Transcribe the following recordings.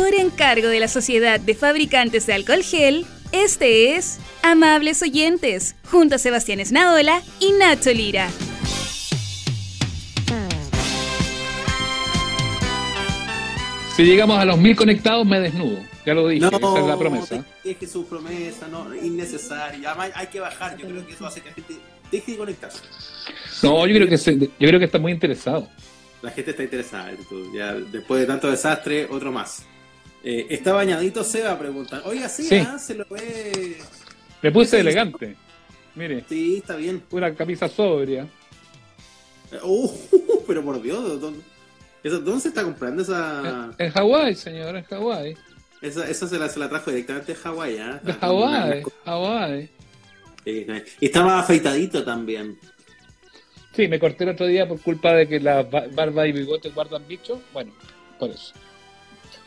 Por encargo de la Sociedad de Fabricantes de Alcohol Gel, este es Amables Oyentes, junto a Sebastián Esnaola y Nacho Lira. Si llegamos a los mil conectados, me desnudo. Ya lo dije, esa es la promesa. Deje su promesa, no, innecesaria. Además, hay que bajar. Yo creo que eso hace que la gente deje de conectarse. No, yo creo que, se, yo creo que está muy interesado. La gente está interesada. Ya, después de tanto desastre, otro más. Eh, está bañadito Seba, preguntan. Oiga, sí, Sí. ¿ah? se lo ve. Me puse elegante. Mire, Sí, está bien. una camisa sobria. Uh, pero por Dios, ¿dónde, eso- ¿dónde se está comprando esa? En Hawái, señor, en Hawái. Esa, esa se, la, se la trajo directamente de Hawái, ¿ah? Hawái, Hawái. Sí, Y estaba afeitadito también. Sí, me corté el otro día por culpa de que la ba- barba y bigote guardan bichos. Bueno, por eso.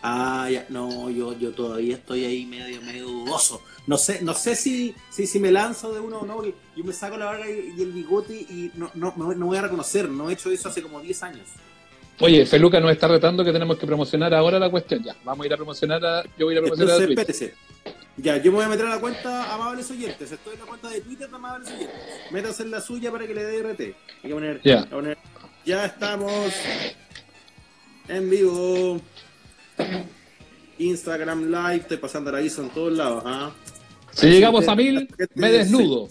Ah, ya, no, yo, yo todavía estoy ahí medio, medio dudoso. No sé, no sé si, si, si me lanzo de uno o no, yo me saco la barba y, y el bigote y no, no, no, voy a reconocer, no he hecho eso hace como 10 años. Oye, Feluca nos está retando que tenemos que promocionar ahora la cuestión. Ya, vamos a ir a promocionar a. Yo voy a ir a promocionar a Twitter. espérese. Ya, yo me voy a meter a la cuenta Amables Oyentes. Estoy en la cuenta de Twitter de Amables Oyentes. Métase en la suya para que le dé RT. Hay que poner, Ya. poner- ya estamos en vivo. Instagram Live, estoy pasando el aviso en todos lados. ¿ah? Si llegamos a mil, me desnudo.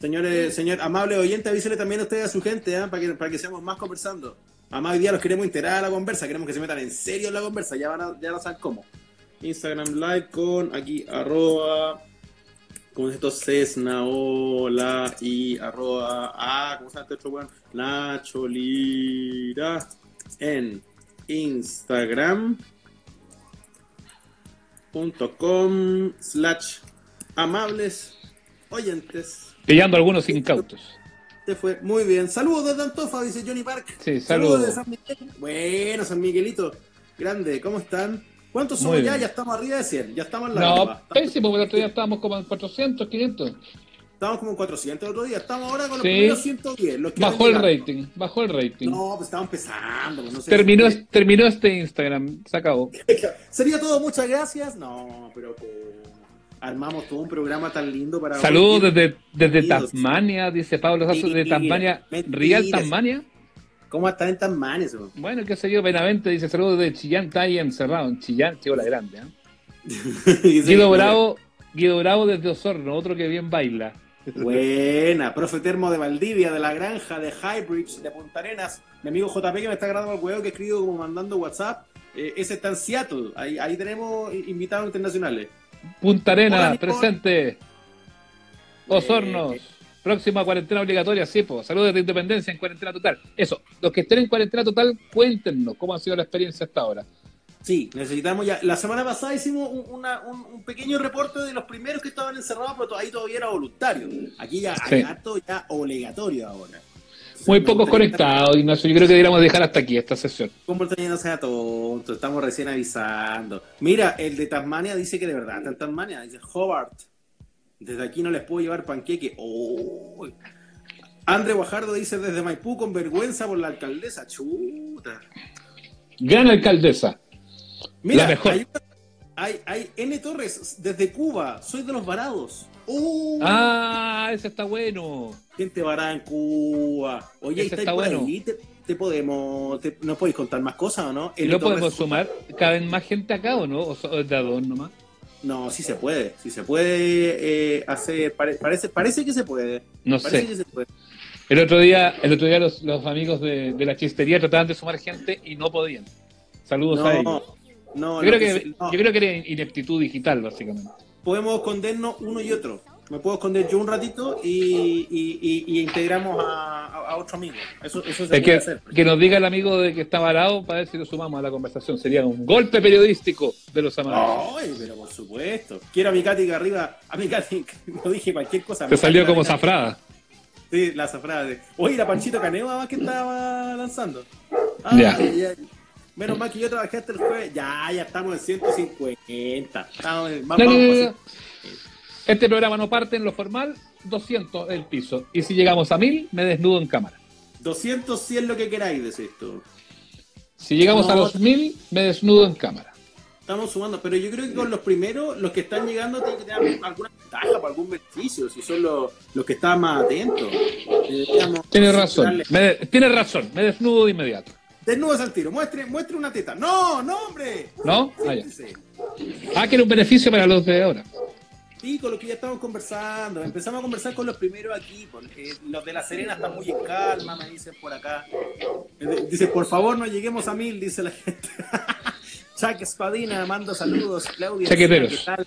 Señores, señor amable oyente, avísele también a ustedes a su gente, ¿ah? para, que, para que seamos más conversando. Además, hoy día los queremos integrar a la conversa, queremos que se metan en serio en la conversa, ya van a, ya van a saber cómo. Instagram Live con aquí arroba, ¿cómo es esto? Cesnaola y arroba, ah, ¿cómo se llama este otro weón? Nacho Lira en Instagram punto com slash amables oyentes. Pillando algunos incautos. Te fue muy bien. Saludos desde Antofa, dice Johnny Park. Sí, saludos. de San Miguel. Bueno, San Miguelito. Grande, ¿cómo están? ¿Cuántos somos ya? Ya estamos arriba de 100. Ya estamos en la No, pésimo, porque el otro día estábamos como en 400, 500. Estamos como en 400 el otro día. Estamos ahora con los Sí. primeros 110. Los que Bajó el rating, bajó el rating. No, pues estamos empezando. pues no sé terminó, si- terminó este Instagram, se acabó. ¿Sería todo? Muchas gracias. No, pero armamos todo un programa tan lindo para. Saludos desde, desde. Tasmania, dice Pablo Sasso, de Tasmania. ¿Real Tasmania? ¿Cómo están en tan manes? Bueno, qué sé yo, Benavente dice saludos de Chillán, está ahí encerrado en Chillán, tío la grande. ¿eh? Guido Bravo, Guido Bravo desde Osorno, otro que bien baila. Buena, profe Termo de Valdivia, de la granja de Highbridge, de Punta Arenas. Mi amigo JP que me está grabando el huevo que he escrito como mandando WhatsApp. Eh, ese está en Seattle. Ahí, ahí tenemos invitados internacionales. Punta Hola, Arena, Nicole. presente. Osornos, Eh, próxima cuarentena obligatoria, sí, po. Saludos de Independencia en cuarentena total. Eso, los que estén en cuarentena total, cuéntenos cómo ha sido la experiencia hasta ahora. Sí, necesitamos ya. La semana pasada hicimos un, una- un- un pequeño reporte de los primeros que estaban encerrados, pero ahí todavía era voluntario. Aquí ya Sí. hay harto ya obligatorio ahora. Muy pocos conectados, Ignacio. Yo creo que deberíamos dejar hasta aquí esta sesión. ¿Cómo el no sea tonto? Estamos recién avisando. Mira, el de Tasmania dice que de verdad está en Tasmania. Dice Hobart. Desde aquí no les puedo llevar panqueque. Oh. André Guajardo dice desde Maipú con vergüenza por la alcaldesa. Chuta. Gran alcaldesa. Mira, La mejor. Hay, hay, hay N Torres desde Cuba. Soy de los varados. Oh. Ah, ese está bueno. Gente varada en Cuba. Oye, Ese ¿estáis está por bueno. ahí? ¿Te, te podemos, te- ¿No podéis contar más cosas o no? ¿Y N lo Torres- podemos sumar? ¿Caben más gente acá o no? ¿O es de dos nomás? No, sí se puede, sí se puede eh, hacer, pare- parece, parece que se puede. No Parece sé. que se puede. El otro día, el otro día los, los amigos de, de la chistería trataban de sumar gente y no podían. Saludos a ellos. No, Yo creo, que, se- no. yo creo que era ineptitud digital, básicamente. podemos escondernos uno y otro. Me puedo esconder yo un ratito y, y, y- y integramos a, a- otro amigo. Eso, eso se Es puede que, hacer. que nos diga el amigo de que está varado para ver si lo sumamos a la conversación. Sería un golpe periodístico de los amados. Ay, pero por supuesto. Quiero a mi Katy que arriba. A mi Katy, no dije cualquier cosa. Te salió como zafrada. Sí, la zafrada. de- Oye, la Panchito Caneva que estaba lanzando. Ah, Ya. Menos mal que yo trabajé hasta el jueves. Ya, ya estamos en 150. Estamos en- vamos, no. Este programa no parte en lo formal, 200 el piso. Y si llegamos a 1000, me desnudo en cámara. 200 si es lo que queráis, decís tú. Si llegamos a los 1000, me desnudo en cámara. Estamos sumando, pero yo creo que con los primeros, los que están llegando tienen que tener alguna ventaja para algún beneficio, si son los, los que están más atentos. Tiene razón, tiene razón, me desnudo de inmediato. Desnudos al tiro, muestre, muestre una teta. No, no, hombre. ¿No? Ah, ah, que era un beneficio para los de ahora. Sí, con lo que ya estamos conversando. Empezamos a conversar con los primeros aquí. Porque los de La Serena están muy en calma, me dicen por acá. Eh, dice, por favor, no lleguemos a mil, dice la gente. Chuck Espadina, mando saludos. Claudia, ¿qué tal?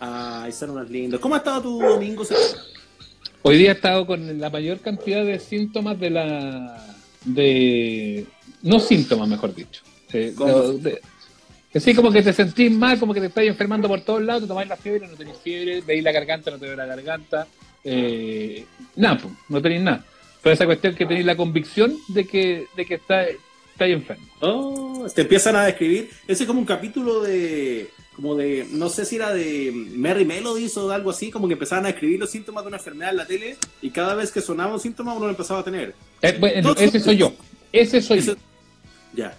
Ay, son unos lindos. ¿Cómo ha estado tu domingo, Hoy día he estado con la mayor cantidad de síntomas de la. de. No síntomas, mejor dicho. Eh, Sí, como que te sentís mal, como que te estás enfermando por todos lados, te tomás la fiebre, no tenés fiebre, veis la garganta, no te la garganta, eh, nada, pues, no tenéis nada. Pero esa cuestión que tenéis la convicción de que, de que estás está enfermo. Oh, te empiezan a describir, ese es como un capítulo de, como de, no sé si era de Mary Melodies o algo así, como que empezaban a escribir los síntomas de una enfermedad en la tele y cada vez que sonaba un síntoma uno lo empezaba a tener. Eh, ese soy yo, ese soy yo.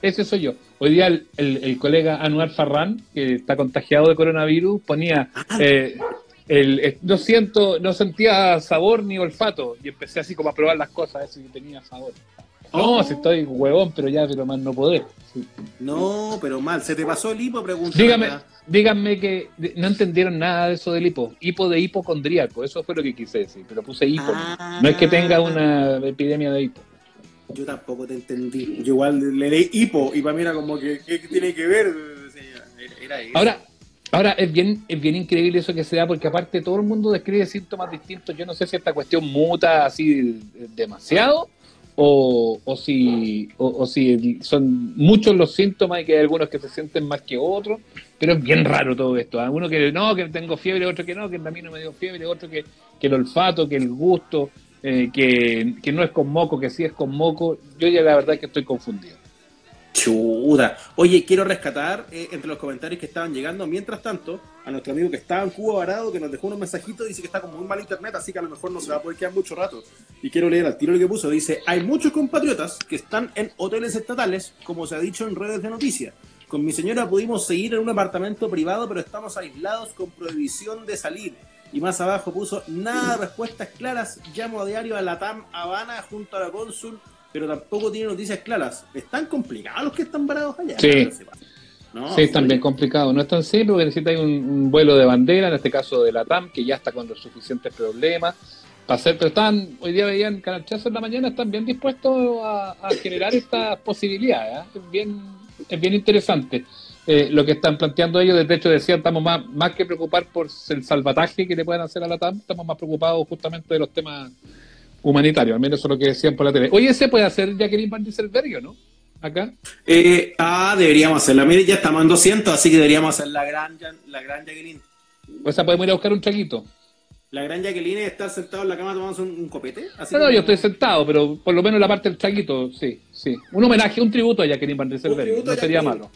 Ese soy yo. Hoy día el, el, colega Anuar Farran, que está contagiado de coronavirus, ponía, ah. eh, el, eh, no siento, no sentía sabor ni olfato, y empecé así como a probar las cosas, ver si tenía sabor. No, oh. si estoy huevón, pero ya, pero más no poder. No, pero mal, ¿se te pasó el hipo? Pregunta. Dígame, díganme que no entendieron nada de eso del hipo. Hipo de hipocondríaco, eso fue lo que quise decir, pero puse hipo. no es que tenga una epidemia de hipo. Yo tampoco te entendí. Yo igual le leí hipo y para mí era como que, ¿qué tiene que ver? Ahora, ahora es bien, es bien increíble eso que se da porque aparte todo el mundo describe síntomas distintos. Yo no sé si esta cuestión muta así demasiado o, o si, o, si son muchos los síntomas y que hay algunos que se sienten más que otros, pero es bien raro todo esto. Uno que no, que tengo fiebre, otro que no, que a mí no me dio fiebre, otro que, que el olfato, que el gusto. Eh, que, no es con moco, que sí es con moco, yo ya la verdad que estoy confundido. Chuda. Oye, quiero rescatar eh, entre los comentarios que estaban llegando, mientras tanto, a nuestro amigo que estaba en Cuba varado, que nos dejó unos mensajitos, dice que está con muy mal internet, así que a lo mejor no se va a poder quedar mucho rato. Y quiero leer al tiro lo que puso. Dice, hay muchos compatriotas que están en hoteles estatales, como se ha dicho en redes de noticias. Con mi señora pudimos seguir en un apartamento privado, pero estamos aislados con prohibición de salir. Y más abajo puso, nada de respuestas claras, llamo a diario a la TAM Habana junto a la cónsul, pero tampoco tiene noticias claras. ¿Están complicados los que están parados allá? Sí. sí, están bien complicados. No es tan simple porque necesita un, un, vuelo de bandera, en este caso de la TAM, que ya está con los suficientes problemas. Para hacer, pero están, hoy día veían Canalchazo en la mañana, están bien dispuestos a, generar esta posibilidad. ¿eh? Es, bien, es bien interesante. Eh, lo que están planteando ellos, de hecho decían, estamos más, más que preocupar por el salvataje que le puedan hacer a la TAM, estamos más preocupados justamente de los temas humanitarios, al menos eso es lo que decían por la tele. Oye, ¿se puede hacer Jacqueline Van Dieselberg no? Acá. Eh, ah, deberíamos hacerla. Mire, ya estamos en 200, así que deberíamos hacer la gran, la gran Jacqueline. O sea, podemos ir a buscar un traguito. La gran Jacqueline está sentado en la cama tomando un, copete. no, no, yo estoy sentado, pero por lo menos la parte del traguito, sí, sí. Un homenaje, un tributo a Jacqueline Van Dieselberg, no sería malo.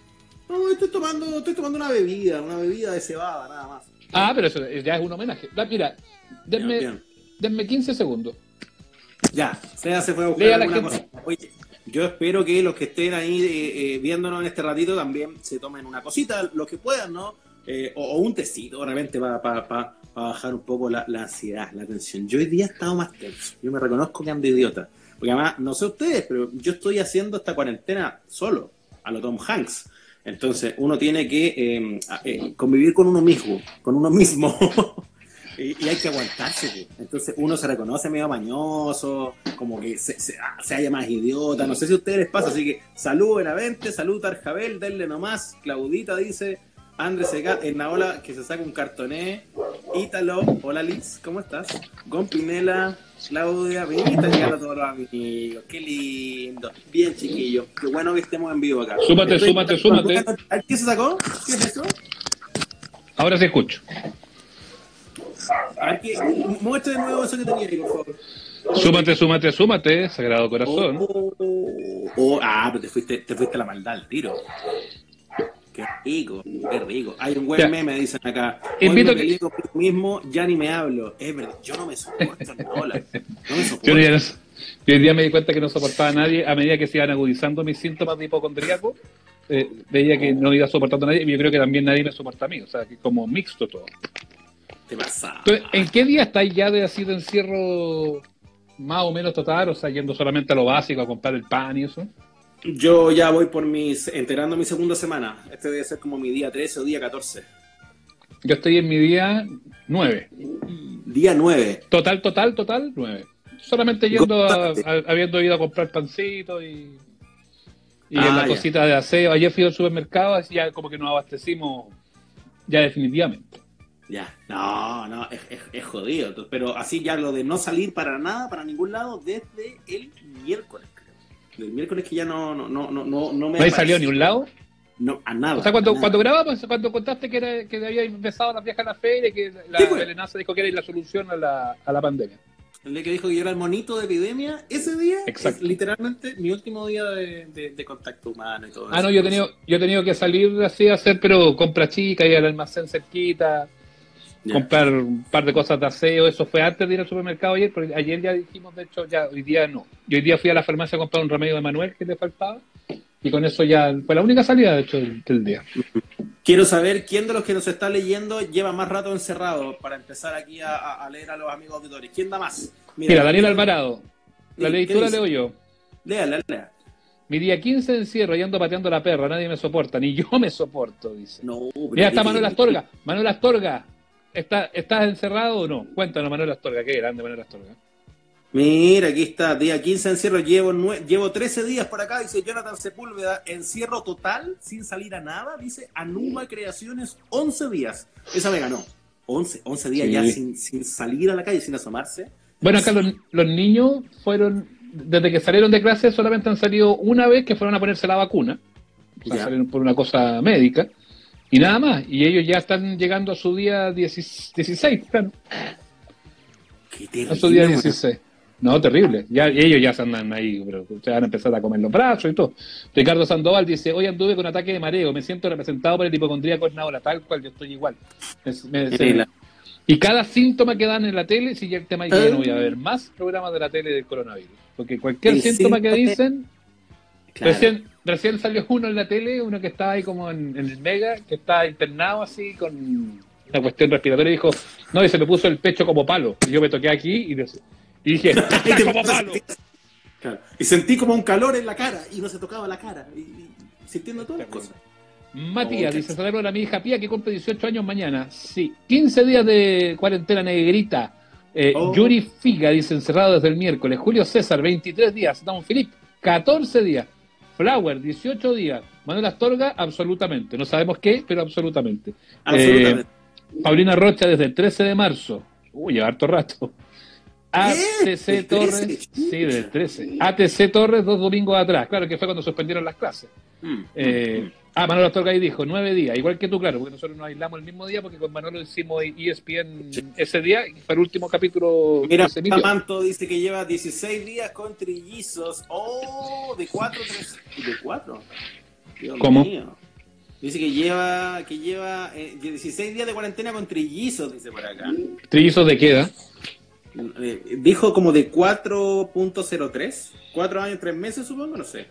No, estoy tomando, estoy tomando una bebida, una bebida de cebada, nada más. Ah, pero eso ya es un homenaje. Mira, denme, denme 15 segundos. Ya, se fue a buscar alguna cosa. Oye, yo espero que los que estén ahí eh, eh, viéndonos en este ratito también se tomen una cosita, los que puedan, ¿no? Eh, o, un tecito, realmente, para pa, bajar un poco la, la, ansiedad, la tensión. Yo hoy día he estado más tenso. Yo me reconozco que ando idiota. Porque además, no sé ustedes, pero yo estoy haciendo esta cuarentena solo, a lo Tom Hanks. Entonces, uno tiene que eh, eh, convivir con uno mismo, con uno mismo. y, hay que aguantarse. Entonces, uno se reconoce medio mañoso, como que se, se, ah, haya más idiota. No sé si a ustedes les pasa. Así que, salud, Benavente, salud, Arjabel, denle nomás. Claudita dice, Andrés en la ola que se saca un cartoné. Ítalo, hola Liz, ¿cómo estás? Gompinela, Claudia, viniste a todos los amigos. Qué lindo. Bien, chiquillo. Qué bueno que estemos en vivo acá. Súmate, súmate, súmate. ¿Qué se sacó? ¿Qué es eso? Ahora se escucho. Aquí, muestra de nuevo eso que tenía por favor. Súmate, súmate, súmate, Sagrado Corazón. Oh, oh, oh, ah, pero te fuiste, te fuiste a la maldad al tiro. Qué rico, qué rico. Hay un buen meme, dicen acá. Invito que digo mismo, ya ni me hablo. Es verdad, yo no me soporto No me soporto. Yo, hoy día me di cuenta que no soportaba a nadie a medida que se iban agudizando mis síntomas de hipocondríaco. eh, veía que no iba soportando a nadie, y yo creo que también nadie me soporta a mí, o sea, que como mixto todo. ¿Qué pasa? Entonces, ¿en qué día estáis ya de así de encierro más o menos total? O sea, yendo solamente a lo básico, a comprar el pan y eso. Yo ya voy por mis, enterando mi segunda semana. Este debe ser como mi día 13 o día 14. Yo estoy en mi día 9. Día 9. Total, total, total, 9. Solamente yendo a, habiendo ido a comprar pancito y, y ah, la cosita de aseo. Ayer fui al supermercado, así ya como que nos abastecimos ya definitivamente. Ya, no, no, es, es, jodido. Pero así ya lo de no salir para nada, para ningún lado, desde el miércoles. El miércoles que ya no, no, no, no, no, me. ¿No salido ni un lado? No, a nada. O sea, cuando, cuando grabamos, cuando contaste que, era, que había empezado la viaje a la feria y que la pues. dijo que era la solución a la, a la pandemia. El día que dijo que yo era el monito de epidemia, ese día es literalmente mi último día de, de, contacto humano y todo ah, eso. Ah, no, yo he, tenido, yo he tenido que salir así a hacer, pero compra chica y al almacén cerquita, comprar un par de cosas de aseo, eso fue antes de ir al supermercado ayer, porque ayer ya dijimos, de hecho, ya hoy día no. Yo hoy día fui a la farmacia a comprar un remedio de Manuel que le faltaba y con eso ya fue la única salida, de hecho, del, día. Quiero saber quién de los que nos está leyendo lleva más rato encerrado para empezar aquí a, leer a los amigos auditores. ¿Quién da más? Mira, Daniel Alvarado. La lectura leo yo. Léala, lea. Mi día 15 de encierro y ando pateando la perra, nadie me soporta, ni yo me soporto, dice. No, Mira, está Manuel Astorga. Manuel Astorga, ¿estás encerrado o no? Cuéntanos, Manuel Astorga, qué grande Manuel Astorga. Mira, aquí está, día 15 encierro, llevo, llevo 13 días por acá, dice Jonathan Sepúlveda, encierro total, sin salir a nada, dice Anuma Creaciones, 11 días. Esa me ganó. 11, 11 días ya sin, sin, salir a la calle, sin asomarse. Bueno, acá los, los, niños fueron, desde que salieron de clase, solamente han salido una vez que fueron a ponerse la vacuna. O sea, salieron por una cosa médica. Y nada más. Y ellos ya están llegando a su día 16, claro. Qué a su día 16. No, terrible. Ya, ellos ya se andan ahí, pero se van a empezar a comer los brazos y todo. Ricardo Sandoval dice, hoy anduve con ataque de mareo, me siento representado por el hipocondríaco Naola, tal cual, yo estoy igual. y cada síntoma que dan en la tele, si ya el tema ya no voy a ver más programas de la tele del coronavirus. Porque cualquier síntoma que dicen, recién, recién salió uno en la tele, uno que está ahí como en, el Mega, que está internado así con una cuestión respiratoria y dijo, no, y se me puso el pecho como palo. Y yo me toqué aquí y y dije, Y sentí como un calor en la cara y no se tocaba la cara. Y, sintiendo todas las cosas. Matías, oh, dice, celebro a mi hija Pía que cumple 18 años mañana. Sí, 15 días de cuarentena negrita. Eh, oh. Yuri Figa, dice, encerrado desde el miércoles. Julio César, 23 días. Don Filip, 14 días. Flower, 18 días. Manuel Astorga, absolutamente. No sabemos qué, pero absolutamente. absolutamente. Eh, Paulina Rocha, desde el 13 de marzo. Uy, lleva harto rato. ATC Torres, sí, del 13. ATC Torres dos domingos atrás, claro que fue cuando suspendieron las clases. Mm, eh, mm. Ah, Manolo Astorga ahí dijo, nueve días, igual que tú, claro, porque nosotros nos aislamos el mismo día porque con Manolo hicimos ESPN ese día y fue el último capítulo. Mira, Manto dice que lleva 16 días con trillizos. Oh, de 4, 3, de 4. ¿Cómo? Dice que lleva, que lleva 16 eh, días de cuarentena con trillizos, dice por acá. ¿Trillizos de qué edad? Eh, dijo como de 4.03, 4 años, 3 meses supongo, no sé.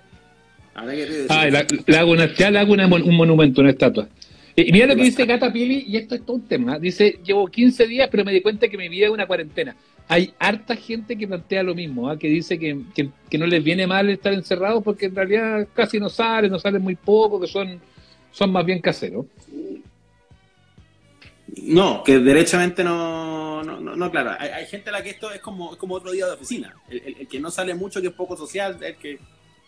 Ahora que ah, le hago una, ya le hago un monumento, una estatua. Y mira lo que dice Gata Pili, y esto es todo un tema. Dice, llevo 15 días, pero me di cuenta que mi vida es una cuarentena. Hay harta gente que plantea lo mismo, ¿ah? que dice que, que, no les viene mal estar encerrados porque en realidad casi no salen, no salen muy poco, que son, son más bien caseros. No, que derechamente no, no, no, claro. Hay, gente a la que esto es como, como otro día de oficina. El, que no sale mucho, que es poco social, el que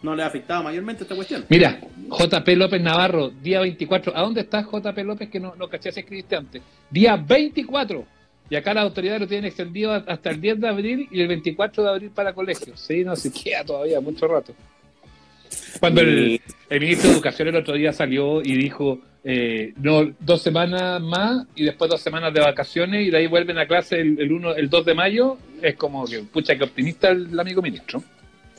no le ha afectado mayormente esta cuestión. Mira, JP López Navarro, día 24. ¿A dónde estás, JP López, que no, no caché si escribiste antes? Día 24. Y acá las autoridades lo tienen extendido hasta el 10 de abril y el 24 de abril para colegios. Sí, no se queda todavía mucho rato. Cuando el, ministro de Educación el otro día salió y dijo eh, no, dos semanas más y después dos semanas de vacaciones y de ahí vuelven a clase el, el, uno, el 2 de mayo, es como que, pucha, que optimista el, amigo ministro.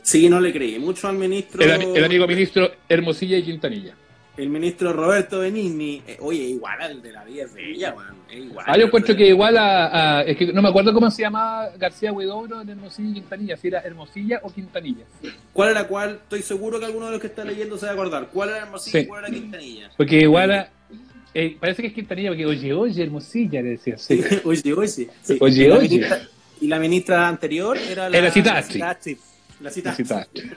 Sí, no le creí mucho al ministro. El, amigo ministro Hermosilla y Quintanilla. El ministro Roberto Benigni, eh, oye, igual al de la vida es bella, man. igual. Ah, yo encuentro que igual a, es que no me acuerdo cómo se llamaba García Huidobro en Hermosilla y Quintanilla, si era Hermosilla o Quintanilla. ¿Cuál era cuál? Estoy seguro que alguno de los que está leyendo se va a acordar. ¿Cuál era Hermosilla y cuál era Quintanilla? Porque igual a, eh, parece que es Quintanilla, porque oye, oye, Hermosilla, le decía. Sí. oye, oye. Sí. Oye, y oye. y la ministra anterior era la, era Citastri. La Citastri.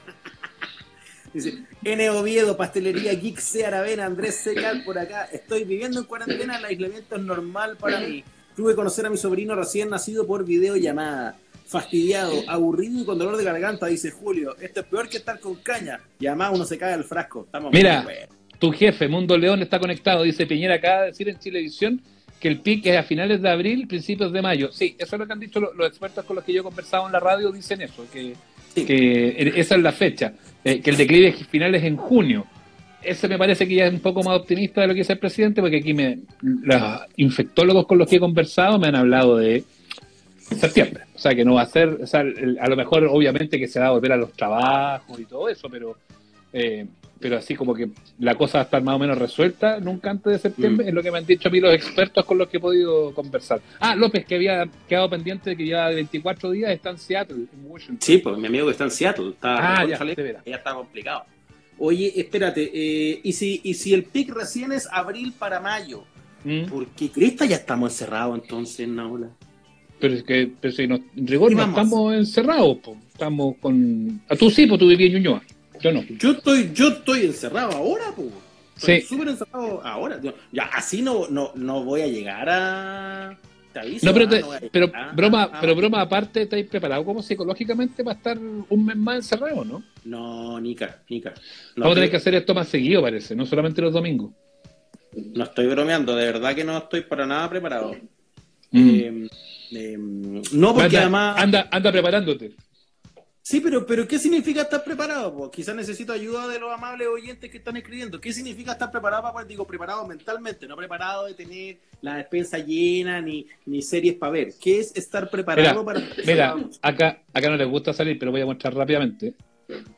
Dice, N. Oviedo, Pastelería Geek C. Aravena, Andrés Secal por acá. Estoy viviendo en cuarentena, el aislamiento es normal para mí. Tuve que conocer a mi sobrino recién nacido por videollamada. Fastidiado, aburrido y con dolor de garganta, dice Julio. Esto es peor que estar con caña. Y además uno se cae al frasco. Estamos Mira, tu jefe, Mundo León, está conectado. Dice Piñera acaba de decir en Chilevisión que el pic es a finales de abril, principios de mayo. Sí, eso es lo que han dicho los, los expertos con los que yo he conversado en la radio, dicen eso, que que esa es la fecha, eh, que el declive final es en junio. Ese me parece que ya es un poco más optimista de lo que dice el presidente, porque aquí me, los infectólogos con los que he conversado me han hablado de septiembre. O sea, que no va a ser, o sea, a lo mejor obviamente que se va a volver a los trabajos y todo eso, pero eh, pero así como que la cosa va a estar más o menos resuelta nunca antes de septiembre, mm. es lo que me han dicho a mí los expertos con los que he podido conversar. Ah, López, que había quedado pendiente de que lleva 24 días, está en Seattle, en Washington. Sí, pues mi amigo que está en Seattle, está ah, ya, ya está complicado. Oye, espérate, eh, ¿y, si, ¿y si el pic recién es abril para mayo? ¿Mm? ¿Por qué Crista ya estamos encerrados entonces en Naula? Pero es que, pero si no, en rigor no estamos encerrados, estamos con... A tú sí, pues tú vivías en Ñuñoa. Yo no. Yo estoy, yo estoy encerrado ahora, pues. Estoy súper encerrado ahora. Ya, así no, no, no voy a llegar a. Te aviso, no, pero, pero broma, pero broma aparte, ¿estáis preparado como psicológicamente para estar un mes más encerrado, no? No, Nica, Nica. No Vamos a tener que hacer esto más seguido, parece, no solamente los domingos. No estoy bromeando, de verdad que no estoy para nada preparado. Mm. Eh, eh, no, porque además. Anda, anda preparándote. Sí, pero, pero ¿qué significa estar preparado? Pues quizás necesito ayuda de los amables oyentes que están escribiendo. ¿Qué significa estar preparado? Para, digo, preparado mentalmente, no preparado de tener la despensa llena ni, ni series para ver. ¿Qué es estar preparado para... Mira, acá, acá no les gusta salir, pero voy a mostrar rápidamente.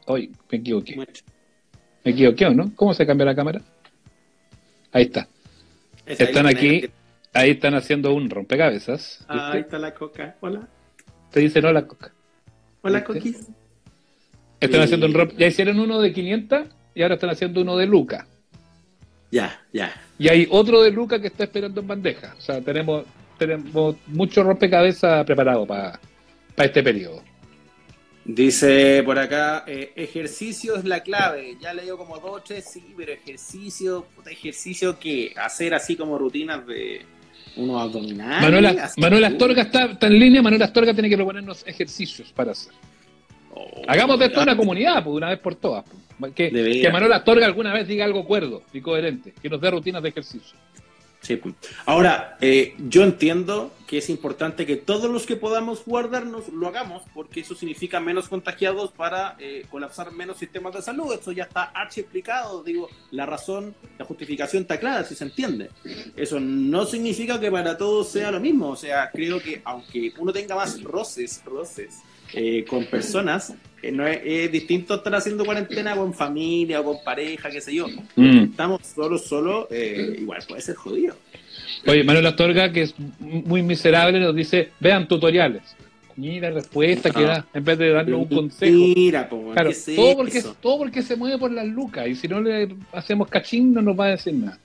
Hoy me equivoqué. Me equivoqué, ¿no? ¿Cómo se cambia la cámara? Ahí está. están aquí, ahí están haciendo un rompecabezas. ahí está la coca. Hola. Te dice no la coca. Hola, Coquis. Están haciendo un rap. Ya hicieron uno de 500 y ahora están haciendo uno de Luca. Ya, ya. Y hay otro de Luca que está esperando en bandeja. O sea, tenemos, tenemos mucho rompecabezas preparado para este periodo. Dice por acá, eh, ejercicio es la clave. Ya le digo como dos, tres, sí, pero ejercicio, ejercicio que hacer así como rutinas de, unos abdominales. Manuela, Manuela Astorga está, en línea, Manuela Astorga tiene que proponernos ejercicios para hacer. Oh, Hagamos de esto una comunidad, pues, una vez por todas. Pues. Que, que Manuela Astorga alguna vez diga algo cuerdo y coherente, que nos dé rutinas de ejercicio. Ahora, eh, yo entiendo que es importante que todos los que podamos guardarnos lo hagamos, porque eso significa menos contagiados para eh, colapsar menos sistemas de salud. Eso ya está archi explicado. Digo, la razón, la justificación está clara, si se entiende. Eso no significa que para todos sea lo mismo. O sea, creo que aunque uno tenga más roces, roces eh, con personas, no es, distinto estar haciendo cuarentena con familia o con pareja, qué sé yo. Mm. Estamos solo, solo, eh, igual puede ser jodido. Oye, Manuel Astorga, que es muy miserable, nos dice, vean tutoriales. Mira respuesta que da, en vez de darle un consejo. Mira, claro, todo, porque, todo porque se mueve por las lucas, y si no le hacemos cachín no nos va a decir nada.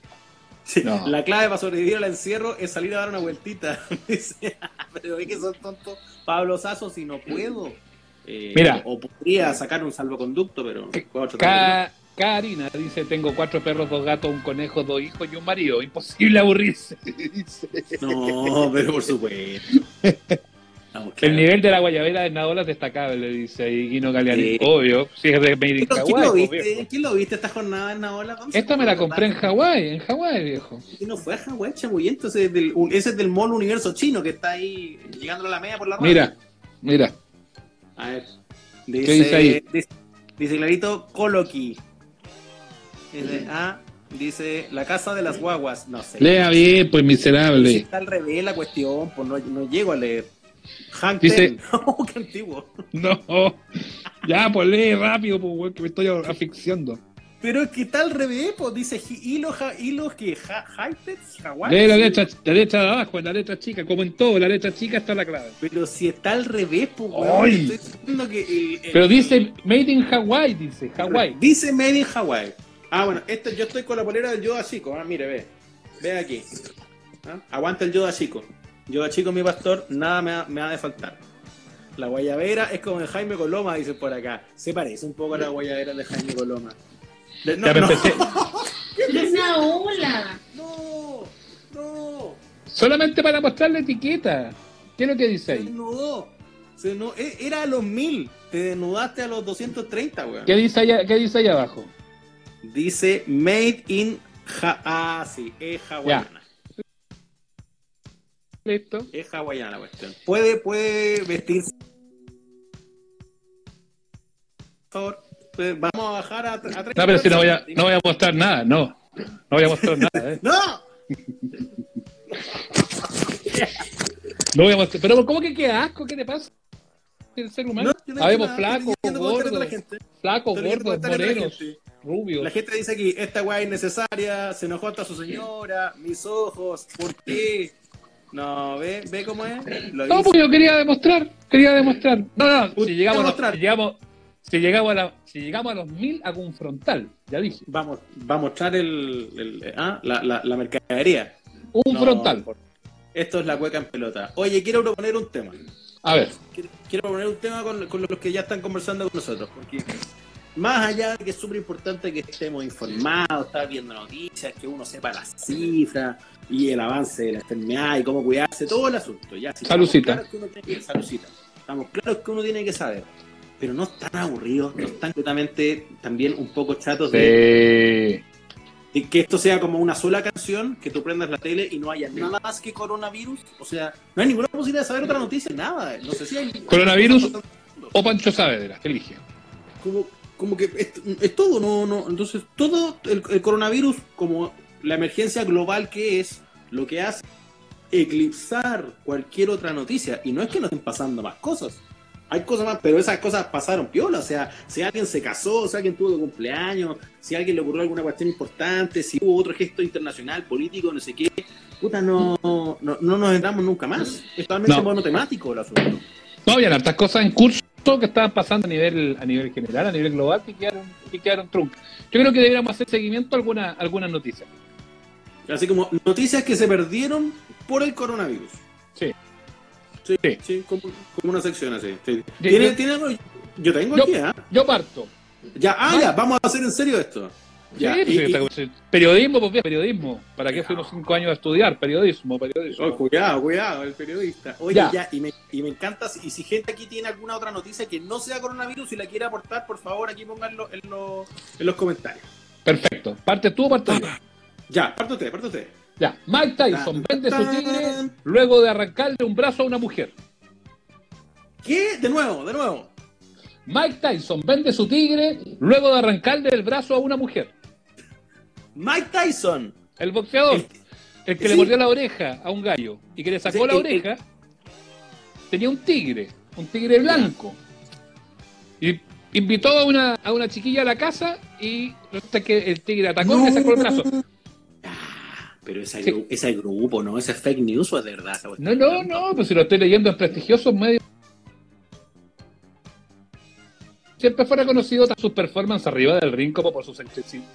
La clave para sobrevivir al encierro es salir a dar una vueltita. Pero ve que son tontos Pablo Sazo si no puedo. Eh, Mira. O podría sacar un salvoconducto, pero. Karina dice: Tengo cuatro perros, dos gatos, un conejo, dos hijos y un marido. Imposible aburrirse. No, pero por supuesto. El nivel de la guayabera de Nadola es destacable, dice ahí Guino Galeani. Obvio, si es de Made in ¿Quién lo viste? ¿Quién lo viste esta jornada en Nadola? Esta me la compré en Hawái, en Hawái, viejo. ¿Y no fue a Hawái, chamuyento? Ese es del, ese es del Mall Universo Chino que está ahí llegando a la media por la radio. Mira, mira. A ver. Dice, ¿Qué dice ahí? Dice, clarito, Coloqui. Dice, ah, dice, la casa de las guaguas. No sé. Lea bien, pues miserable. Está al revés la cuestión, pues no, no llego a leer. Dice, no, qué antiguo. No, ya, pues lee rápido, pues, que me estoy asfixiando. Pero es que está al revés, pues dice hilo, hilo que Hawaii. Lee la letra, la letra de abajo, la letra chica, como en todo, la letra chica está la clave. Pero si está al revés, pues estoy que Pero dice Made in Hawaii, dice Hawaii. Dice Made in Hawaii. Ah, bueno, este, yo estoy con la polera del Yoda Chico, ah, mire, ve. Ve aquí. ¿Ah? Aguanta el Yoda Chico. Yoda Chico, mi pastor, nada me me ha de faltar. La guayabera es como de Jaime Coloma, dice por acá. Se parece un poco a la guayabera de Jaime Coloma. no, no. es una ola. No, no. Solamente para mostrar la etiqueta. ¿Qué es lo que dice ahí? Se desnudó. Se e, Era a los 1000. Te desnudaste a los 230, weón. ¿Qué dice allá, qué dice allá abajo? Dice Made in ja Ah, sí, es hawaiana. Listo. Es hawaiana la cuestión. Puede, puede vestirse. Por favor. Pues, vamos a bajar a, a No, pero si no voy a, no voy a mostrar nada, no. No voy a mostrar nada, ¿eh? ¡No! no voy a mostrar. Pero, ¿cómo que qué asco? ¿Qué te pasa? El ser humano. No, Habemos flacos, gordos, flacos, gordos, morenos, rubios. La gente dice aquí, esta weá es innecesaria, se enojó hasta su señora, mis ojos, ¿por qué? No, ve, ve cómo es. no, porque yo quería demostrar, quería demostrar. No, no, si llegamos, si llegamos, si llegamos a, la, si llegamos a los mil, hago un frontal, ya dije. Vamos, va a mostrar el, el ah, la, la, la, mercadería. Un frontal. Esto es la cueca en pelota. Oye, quiero proponer un tema. A ver. Quiero, quiero proponer un tema con, con, los que ya están conversando con nosotros. Porque más allá de que es súper importante que estemos informados, estar viendo noticias, que uno sepa las cifras y el avance de la enfermedad y cómo cuidarse, todo el asunto. Ya, Salucita. Estamos claros que uno tiene que saber pero no están aburridos, no están completamente también un poco chatos de, que esto sea como una sola canción, que tú prendas la tele y no haya nada más que coronavirus. O sea, no hay ninguna posibilidad de saber otra noticia, nada. No sé si hay. Coronavirus o Pancho Saavedra, ¿qué elige? Como, como que es, todo, no, no. Entonces, todo el, el coronavirus, como la emergencia global que es, lo que hace eclipsar cualquier otra noticia. Y no es que no estén pasando más cosas hay cosas más, pero esas cosas pasaron piola. O sea, si alguien se casó, si alguien tuvo de cumpleaños, si alguien le ocurrió alguna cuestión importante, si hubo otro gesto internacional, político, no sé qué, puta, no, no, no nos entramos nunca más. Es totalmente monotemático el asunto. No, había hartas cosas en curso que estaban pasando a nivel a nivel general, a nivel global, que quedaron, que quedaron truncas. Yo creo que deberíamos hacer seguimiento a alguna, algunas noticias. Así como noticias que se perdieron por el coronavirus. Sí. Sí, sí, como, una sección así. ¿Tiene, ¿tiene algo? Yo tengo aquí, ¿ah? Yo parto. Ya, ah, ya, vamos a hacer en serio esto. Ya, pues, periodismo, pues bien, periodismo. ¿Para qué fuimos cinco años a estudiar? Periodismo, periodismo. Oh, cuidado, cuidado, el periodista. Oye, ya, y, me, y me encanta, y si gente aquí tiene alguna otra noticia que no sea coronavirus y la quiere aportar, por favor, aquí pónganlo en, en los comentarios. Perfecto. ¿Parte tú o parte yo? Ya, parte usted, parte usted. Ya, Mike Tyson vende su tigre luego de arrancarle un brazo a una mujer. ¿Qué? De nuevo, de nuevo. Mike Tyson vende su tigre luego de arrancarle el brazo a una mujer. Mike Tyson. El boxeador. El, que le mordió la oreja a un gallo y que le sacó la oreja. tenía un tigre, un tigre blanco. Y invitó a una, a una chiquilla a la casa y que el tigre atacó y le sacó el brazo. Pero ese, ese grupo, ¿no? Ese fake news o es de verdad. No, no, no, pues si lo estoy leyendo en prestigiosos medios. Siempre fue reconocido sus performances arriba del ring como por sus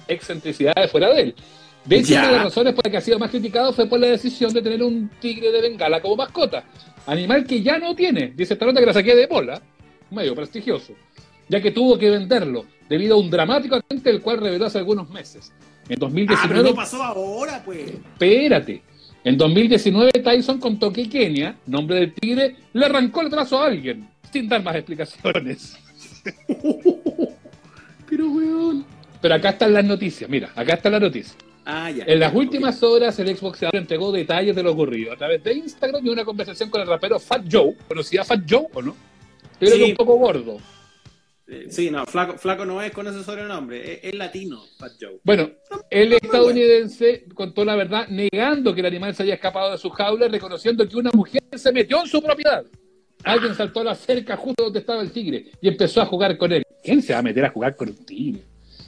excentricidades fuera de él. De hecho, una de las razones por las que ha sido más criticado fue por la decisión de tener un tigre de bengala como mascota. Animal que ya no tiene. Dice esta nota que la saqué de bola. Medio prestigioso. Ya que tuvo que venderlo debido a un dramático accidente el cual reveló hace algunos meses. En 2019. Ah, no pasó ahora, pues. Espérate. En 2019, Tyson contó que Kenia, nombre del tigre, le arrancó el brazo a alguien, sin dar más explicaciones. Pero, weón. Pero acá están las noticias, mira, acá está la noticia. Ah, ya, en las últimas horas, el exboxeador entregó detalles de lo ocurrido a través de Instagram y una conversación con el rapero Fat Joe. ¿Conocía Fat Joe o no? Yo creo que un poco gordo. Eh, sí, no, flaco, flaco no es con ese sobrenombre, es, latino, Fat Joe. Bueno, el estadounidense contó la verdad negando que el animal se haya escapado de su jaula, reconociendo que una mujer se metió en su propiedad. Alguien saltó a la cerca justo donde estaba el tigre y empezó a jugar con él. ¿Quién se va a meter a jugar con un tigre?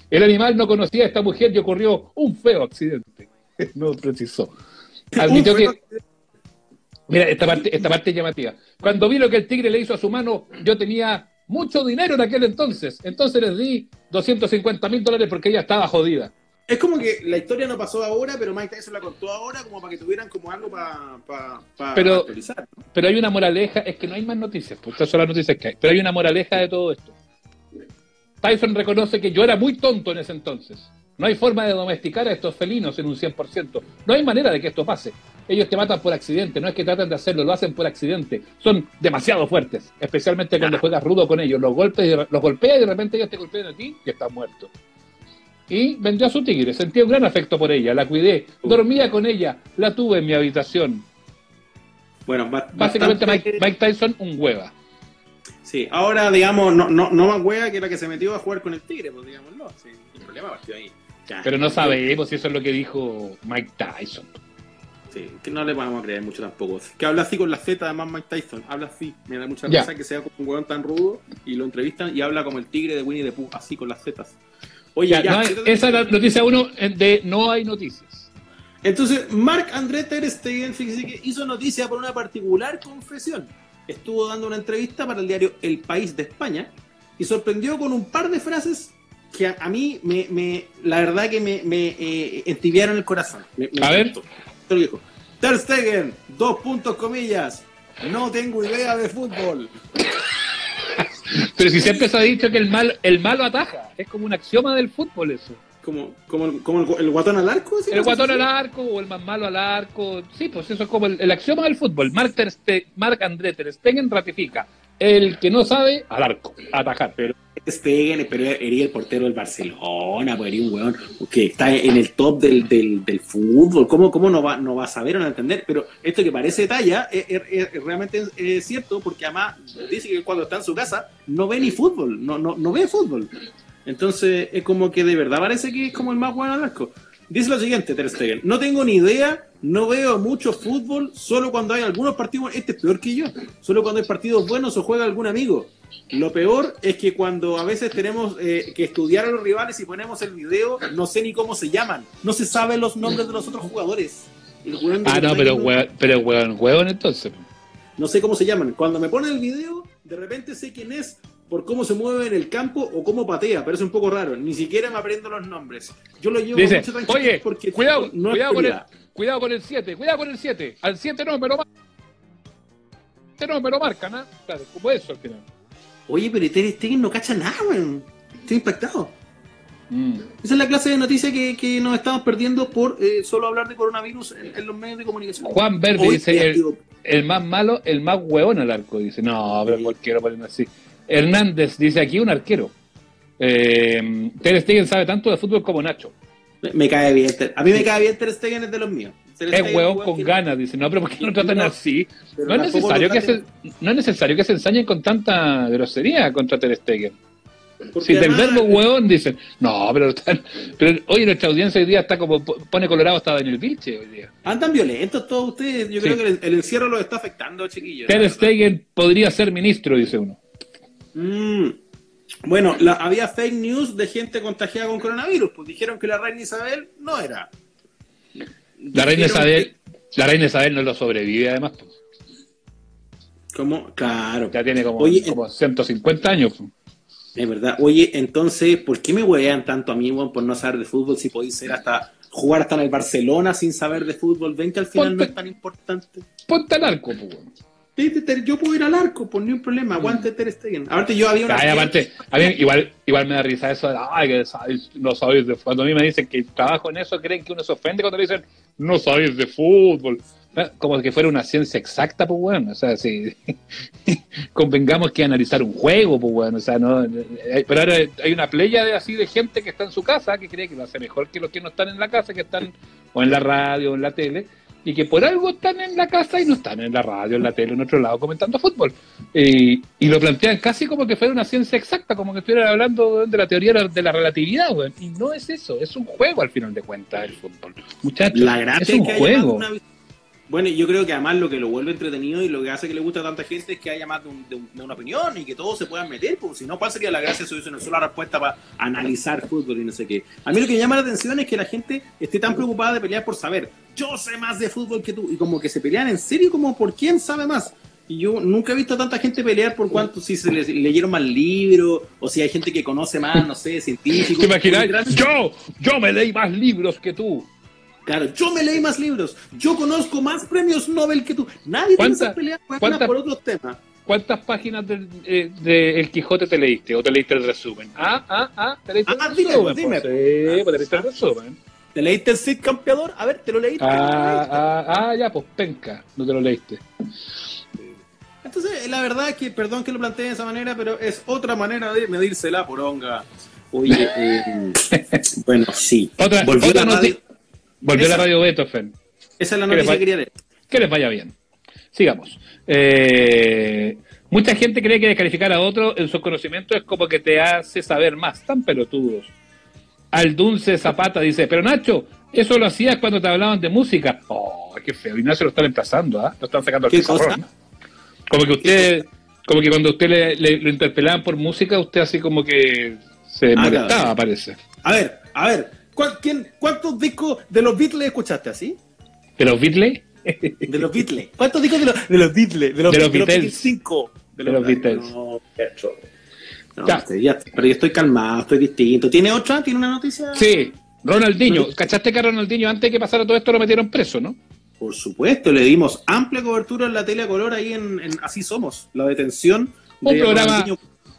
El animal no conocía a esta mujer y ocurrió un feo accidente. No precisó. Admitió que. Mira, esta parte, esta parte es llamativa. Cuando vi lo que el tigre le hizo a su mano, yo tenía mucho dinero en aquel entonces. Entonces les di 250 mil dólares porque ella estaba jodida. Es como que la historia no pasó ahora, pero Mike Tyson la contó ahora como para que tuvieran como algo para pa, pero, actualizar. Pero hay una moraleja, es que no hay más noticias, pues estas son las noticias que hay. Pero hay una moraleja de todo esto. Tyson reconoce que yo era muy tonto en ese entonces. No hay forma de domesticar a estos felinos en un 100%. No hay manera de que esto pase. Ellos te matan por accidente, no es que traten de hacerlo, lo hacen por accidente. Son demasiado fuertes, especialmente cuando juegas rudo con ellos. Los golpes, los golpea y de repente ellos te golpean a ti y estás muerto. Y vendió a su tigre, sentía un gran afecto por ella, la cuidé, dormía con ella, la tuve en mi habitación. Bueno, básicamente Mike, Tyson un hueva. Sí, ahora digamos, no, no, no más hueva que la que se metió a jugar con el tigre, pues digámoslo. Sí, el problema partió ahí. Pero no sabemos si eso es lo que dijo Mike Tyson. Sí, que no le vamos a creer mucho tampoco. Que habla así con la Z, además Mike Tyson. Habla así. Me da mucha risa que sea como un hueón tan rudo y lo entrevistan y habla como el tigre de Winnie the Pooh, así con las Zetas. Oye, ya, esa es la noticia uno de no hay noticias. Entonces, Mark André Ter Stegen, fíjese que hizo noticia por una particular confesión. Estuvo dando una entrevista para el diario El País de España y sorprendió con un par de frases que a, mí, me, me, la verdad que me, me eh, entibiaron el corazón. a ver. Ter Stegen, dos puntos comillas. No tengo idea de fútbol. Pero si siempre se ha dicho que el, mal, el malo ataja. Es como un axioma del fútbol eso. Como, como, como el, guatón al arco. El guatón al arco o el más malo al arco. Sí, pues eso es como el, axioma del fútbol. Mark, Marc André Ter Stegen ratifica. El que no sabe, al arco, atajar. Pero Stegen, pero eres el portero del Barcelona, pues eres un weón que está en el top del, del, fútbol. ¿Cómo, cómo no, va, no va a saber o no entender? Pero esto que parece talla es, realmente es, cierto porque además dice que cuando está en su casa no ve ni fútbol, no, no, no ve fútbol. Entonces es como que de verdad parece que es como el más bueno al arco. Dice lo siguiente, Ter Stegen. No tengo ni idea, no veo mucho fútbol, solo cuando hay algunos partidos. Este es peor que yo. Solo cuando hay partidos buenos o juega algún amigo. Lo peor es que cuando a veces tenemos eh, que estudiar a los rivales y ponemos el video, no sé ni cómo se llaman. No se saben los nombres de los otros jugadores. ah, no, pero, pero hueón, entonces. No sé cómo se llaman. Cuando me ponen el video, de repente sé quién es, por cómo se mueve en el campo o cómo patea, pero es un poco raro. Ni siquiera me aprendo los nombres. Yo lo llevo mucho tranquilo Oye, porque cuidado, no cuidado, con el, cuidado con el 7, cuidado con el 7. Al 7 no me lo marcan. No me lo marcan, ¿ah? Claro, como eso al final. Oye, pero Ter Stegen no cacha nada, weón. Estoy impactado. Mm. Esa es la clase de noticia que, que nos estamos perdiendo por eh, solo hablar de coronavirus en, los medios de comunicación. Juan Verde dice el, el, más malo, el más hueón al arco. Dice, no, pero cualquiera ponerme así. Hernández dice aquí un arquero. Eh, Ter Stegen sabe tanto de fútbol como Nacho. Me, cae bien. A mí me cae bien Ter Stegen es de los míos. es hueón con ganas, dice. No, pero ¿por qué no tratan así? No es, necesario que se, no es necesario que se ensañen con tanta grosería contra Ter Stegen. si del verbo hueón dicen, no, pero, están, pero oye, nuestra audiencia hoy día está como, pone colorado hasta Daniel Vilche hoy día. Andan violentos todos ustedes, yo creo que el, encierro los está afectando, chiquillos. Ter Stegen podría ser ministro, dice uno. Mm. Bueno, había fake news de gente contagiada con coronavirus, pues dijeron que la reina Isabel no era. La reina Isabel, la reina Isabel no lo sobrevive además. Pues. ¿Cómo? Claro. Ya tiene como, como 150 años. Pues. Es verdad. Oye, entonces, ¿por qué me huevean tanto a mí, por no saber de fútbol si podéis ser hasta jugar hasta en el Barcelona sin saber de fútbol? Ven que al final no es tan importante. Ponte al arco, pues yo puedo ir al arco, por ni un problema, aguante Ter Stegen. Aparte, yo había una. aparte, igual, igual me da risa eso de, ay, que no sabéis de Cuando a mí me dicen que trabajo en eso, creen que uno se ofende cuando le dicen, no sabéis de fútbol. Ah, como que fuera una ciencia exacta, pues bueno, o sea, si convengamos que analizar un juego, pues bueno, o sea, no, eh, pero ahora hay una playa de así de gente que está en su casa que cree que lo hace mejor que los que no están en la casa, que están o en la radio o en la tele, y que por algo están en la casa y no están en la radio, en la tele, en otro lado comentando fútbol. y lo plantean casi como que fuera una ciencia exacta, como que estuvieran hablando de la teoría de la relatividad, Y no es eso, es un juego al final de cuentas el fútbol. Muchachos, es un juego. Bueno, yo creo que además lo que lo vuelve entretenido y lo que hace que le guste a tanta gente es que haya más de, una opinión y que todos se puedan meter, porque si no, ¿cuál sería la gracia si hubiese una sola respuesta para analizar fútbol y no sé qué? A mí lo que me llama la atención es que la gente esté tan preocupada de pelear por saber, yo sé más de fútbol que tú, y como que se pelean en serio como por quién sabe más. Y yo nunca he visto a tanta gente pelear por cuánto, si se les leyeron más libros, o si hay gente que conoce más, no sé, científicos. ¿Te imaginas? Yo, yo me leí más libros que tú. Claro, yo me leí más libros, yo conozco más premios Nobel que tú. Nadie piensa pelear por otros temas. ¿Cuántas páginas del de, El Quijote te leíste o te leíste el resumen? Ah, ah, ah, te leíste ah, el resumen. Dime, pues, sí, pues te leíste el resumen. ¿Te leíste el Cid campeador? A ver, ¿te lo leíste? Ah, ah, ah, ya, pues penca, no te lo leíste. Entonces, la verdad es que, perdón que lo plantee de esa manera, pero es otra manera de medirse la poronga. Oye, eh, bueno, sí. Otra, volvió, la volvió la radio Beethoven. Esa es la noticia que, quería leer. Que les vaya bien. Sigamos. Eh, mucha gente cree que descalificar a otro en su conocimiento es como que te hace saber más. Tan pelotudos. Al Dulce Zapata dice, pero Nacho, eso lo hacías cuando te hablaban de música. Oh, qué feo. Y se lo están emplazando, ¿ah? Lo están sacando al pizarrón. Como que usted, como que cuando usted le, lo interpelaban por música, usted así como que se ah, molestaba, parece. A ver, a ver, ¿cuántos discos de los Beatles escuchaste así? ¿De los Beatles? De los Beatles. ¿Cuántos discos de los, de los Beatles? De los, de los Beatles. Cinco. De los, Beatles. No, ya. pero yo estoy calmado, estoy distinto. ¿Tiene otra? ¿Tiene una noticia? Sí, Ronaldinho. ¿Cachaste que a Ronaldinho antes de que pasara todo esto lo metieron preso, no? Por supuesto, le dimos amplia cobertura en la tele a color ahí en, Así Somos, la detención. Un programa,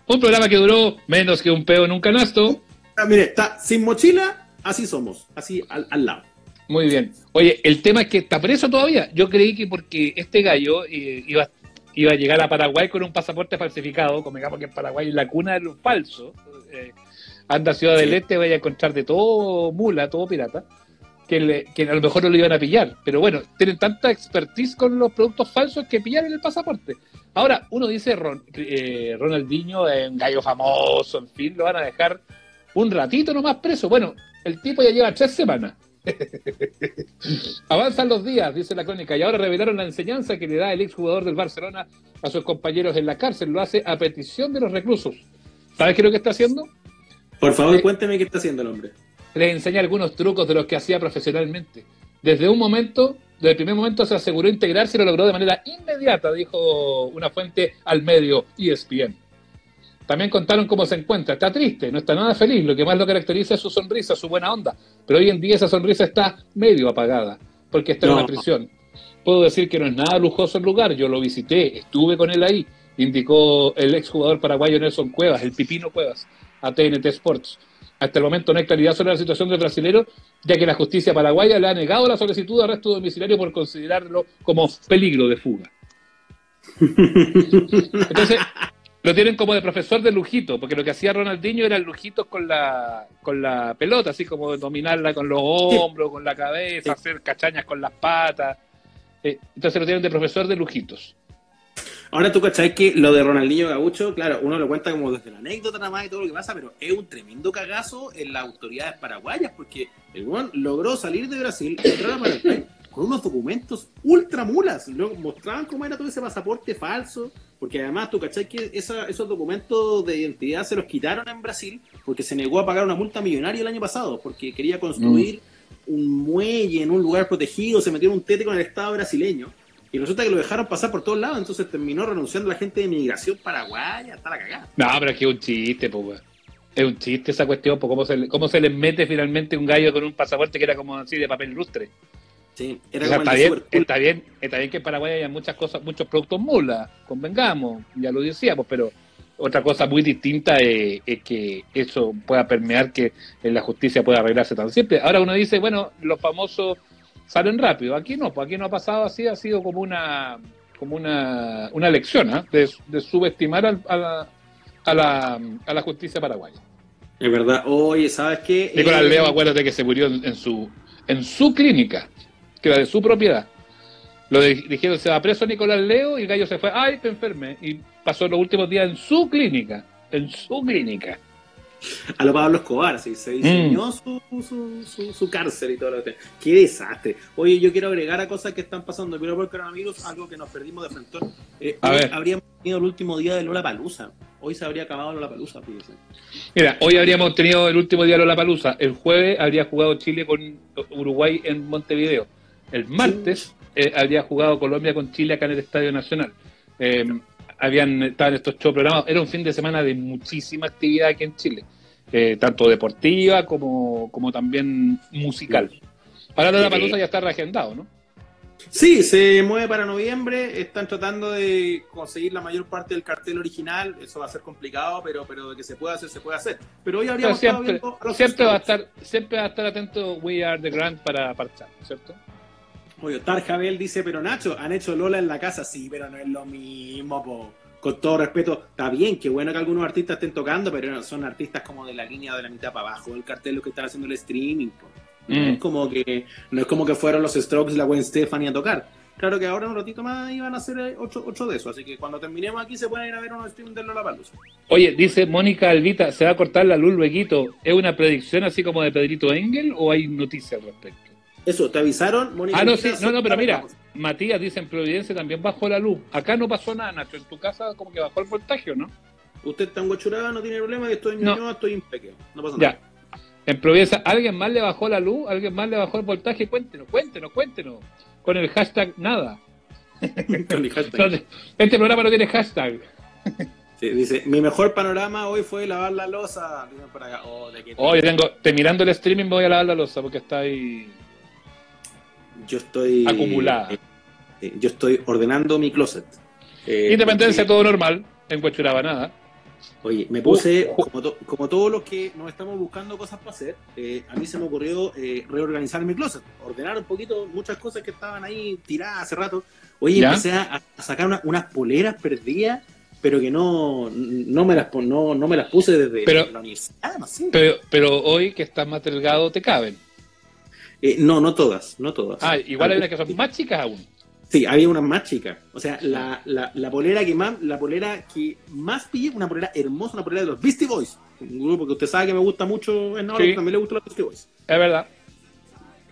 un programa que duró menos que un peo en un canasto. Ah, mire, está sin mochila, así somos, así al, lado. Muy bien. Oye, el tema es que está preso todavía. Yo creí que porque este gallo eh, iba, iba a llegar a Paraguay con un pasaporte falsificado, como digamos que en Paraguay es la cuna de los falsos. Eh, anda a Ciudad del Este, vaya a encontrar de todo mula, todo pirata que, a lo mejor no lo iban a pillar. Pero bueno, tienen tanta expertise con los productos falsos que pillaron el pasaporte. Ahora, uno dice Ron, eh, Ronaldinho, un gallo famoso, en fin, lo van a dejar un ratito nomás preso. Bueno, el tipo ya lleva tres semanas. Avanzan los días, dice la crónica, y ahora revelaron la enseñanza que le da el exjugador del Barcelona a sus compañeros en la cárcel. Lo hace a petición de los reclusos. ¿Sabes qué es lo que está haciendo? Por favor, eh, cuénteme qué está haciendo el hombre le enseña algunos trucos de los que hacía profesionalmente. Desde un momento, desde el primer momento se aseguró integrarse y lo logró de manera inmediata, dijo una fuente al medio ESPN. También contaron cómo se encuentra. Está triste, no está nada feliz. Lo que más lo caracteriza es su sonrisa, su buena onda. Pero hoy en día esa sonrisa está medio apagada, porque está en una prisión. Puedo decir que no es nada lujoso el lugar. Yo lo visité, estuve con él ahí, indicó el exjugador paraguayo Nelson Cuevas, el Pipino Cuevas, a TNT Sports. Hasta el momento no hay claridad sobre la situación del brasilero, ya que la justicia paraguaya le ha negado la solicitud de arresto domiciliario por considerarlo como peligro de fuga. Entonces, lo tienen como de profesor de lujito, porque lo que hacía Ronaldinho era lujitos con la, con la pelota, así como dominarla con los hombros, con la cabeza, hacer cachañas con las patas. Eh, entonces lo tienen de profesor de lujitos. Ahora tú cachai que lo de Ronaldinho Gabucho, claro, uno lo cuenta como desde la anécdota nada más y todo lo que pasa, pero es un tremendo cagazo en las autoridades paraguayas, porque el weón logró salir de Brasil, entrar a Paraguay con unos documentos ultra mulas. mostraban cómo era todo ese pasaporte falso, porque además tú cachai que esos documentos de identidad se los quitaron en Brasil porque se negó a pagar una multa millonaria el año pasado, porque quería construir mm. un muelle en un lugar protegido, se metió en un tete con el Estado brasileño. Y resulta que lo dejaron pasar por todos lados, entonces terminó renunciando la gente de migración paraguaya, hasta la cagada. No, pero es que es un chiste, pues, Es un chiste esa cuestión, pues, cómo se, cómo se les mete finalmente un gallo con un pasaporte que era como así de papel lustre. Sí, era como está, bien, está, bien, está bien que en Paraguay haya muchas cosas, muchos productos mula, convengamos, ya lo decíamos, pero otra cosa muy distinta es, es, que eso pueda permear que la justicia pueda arreglarse tan simple. Ahora uno dice, bueno, los famosos salen rápido. Aquí no, pues aquí no ha pasado así, ha sido como una como una, una lección ¿eh? de, subestimar a, la, a, la, a la justicia paraguaya. Es verdad. Oye, ¿sabes qué? Nicolás eh, Leo, acuérdate que se murió en, su en su clínica, que era de su propiedad. Lo dijeron, se va preso Nicolás Leo y el gallo se fue, ay, te enferme. Y pasó los últimos días en su clínica, en su clínica. a lo Pablo Escobar, así, se diseñó mm. su, su, su, cárcel y todo lo que... ¡Qué desastre! Oye, yo quiero agregar a cosas que están pasando, pero por coronavirus, algo que nos perdimos de frente. Eh, habríamos tenido el último día de Lola Palusa. Hoy se habría acabado Lola Palusa, fíjense. Mira, hoy habríamos tenido el último día de Lola Palusa. El jueves habría jugado Chile con Uruguay en Montevideo. El martes eh, habría jugado Colombia con Chile acá en el Estadio Nacional. Eh, habían estado en estos shows programados. Era un fin de semana de muchísima actividad aquí en Chile, eh, tanto deportiva como, como también musical. Ahora la palusa ya está reagendado, ¿no? Sí, se mueve para noviembre. Están tratando de conseguir la mayor parte del cartel original. Eso va a ser complicado, pero, pero de que se pueda hacer, se puede hacer. Pero hoy habríamos siempre, siempre va a estar Siempre va a estar atento We Are the Grand para parchar, ¿cierto? Oye, Tarjabel dice, pero Nacho, han hecho Lola en la casa, sí, pero no es lo mismo, po. Con todo respeto, está bien, qué bueno que algunos artistas estén tocando, pero son artistas como de la línea de la mitad para abajo el cartel lo que están haciendo el streaming, po. No es mm. como que no es como que fueron los Strokes y la Gwen Stefani a tocar. Claro que ahora un ratito más iban a hacer eh, ocho, ocho de eso, así que cuando terminemos aquí se pueden ir a ver unos streams de Lola Palusa. Oye, dice Mónica Alvita, ¿se va a cortar la luz luego? ¿Es una predicción así como de Pedrito Engel o hay noticias al respecto? Eso, ¿te avisaron? ah, no, sí, no, no, pero mira, Matías dice en Providencia también bajó la luz. Acá no pasó nada, Nacho. En tu casa como que bajó el voltaje, ¿no? Usted está en Guachuraba, no tiene problema, estoy en no. estoy impecable. No pasa nada. Ya. En Providencia, ¿alguien más le bajó la luz? ¿Alguien más le bajó el voltaje? Cuéntenos, cuéntenos, cuéntenos. Con el hashtag nada. Con el hashtag. Este programa no tiene hashtag. Sí, dice, mi mejor panorama hoy fue lavar la losa. Oh, yo tengo, te mirando el streaming voy a lavar la losa porque está ahí yo estoy... Acumulada. Eh, eh, yo estoy ordenando mi closet. Eh, Independencia, todo normal, en Cuechuraba nada. Oye, me puse, como, todos los que nos estamos buscando cosas para hacer, a mí se me ocurrió reorganizar mi closet, ordenar un poquito muchas cosas que estaban ahí tiradas hace rato. Oye, empecé a, sacar unas poleras perdidas, pero que no, no, me, las, no, no me las puse desde la universidad. No sé. pero, pero hoy que estás más delgado te caben. Eh, no, no todas, no todas. Ah, igual hay unas que son más chicas aún. Sí, había unas más chicas. O sea, la, la, la, polera que más, la polera que más pillé, una polera hermosa, una polera de los Beastie Boys. Un grupo que usted sabe que me gusta mucho en Nora, también le gustan los Beastie Boys. Es verdad.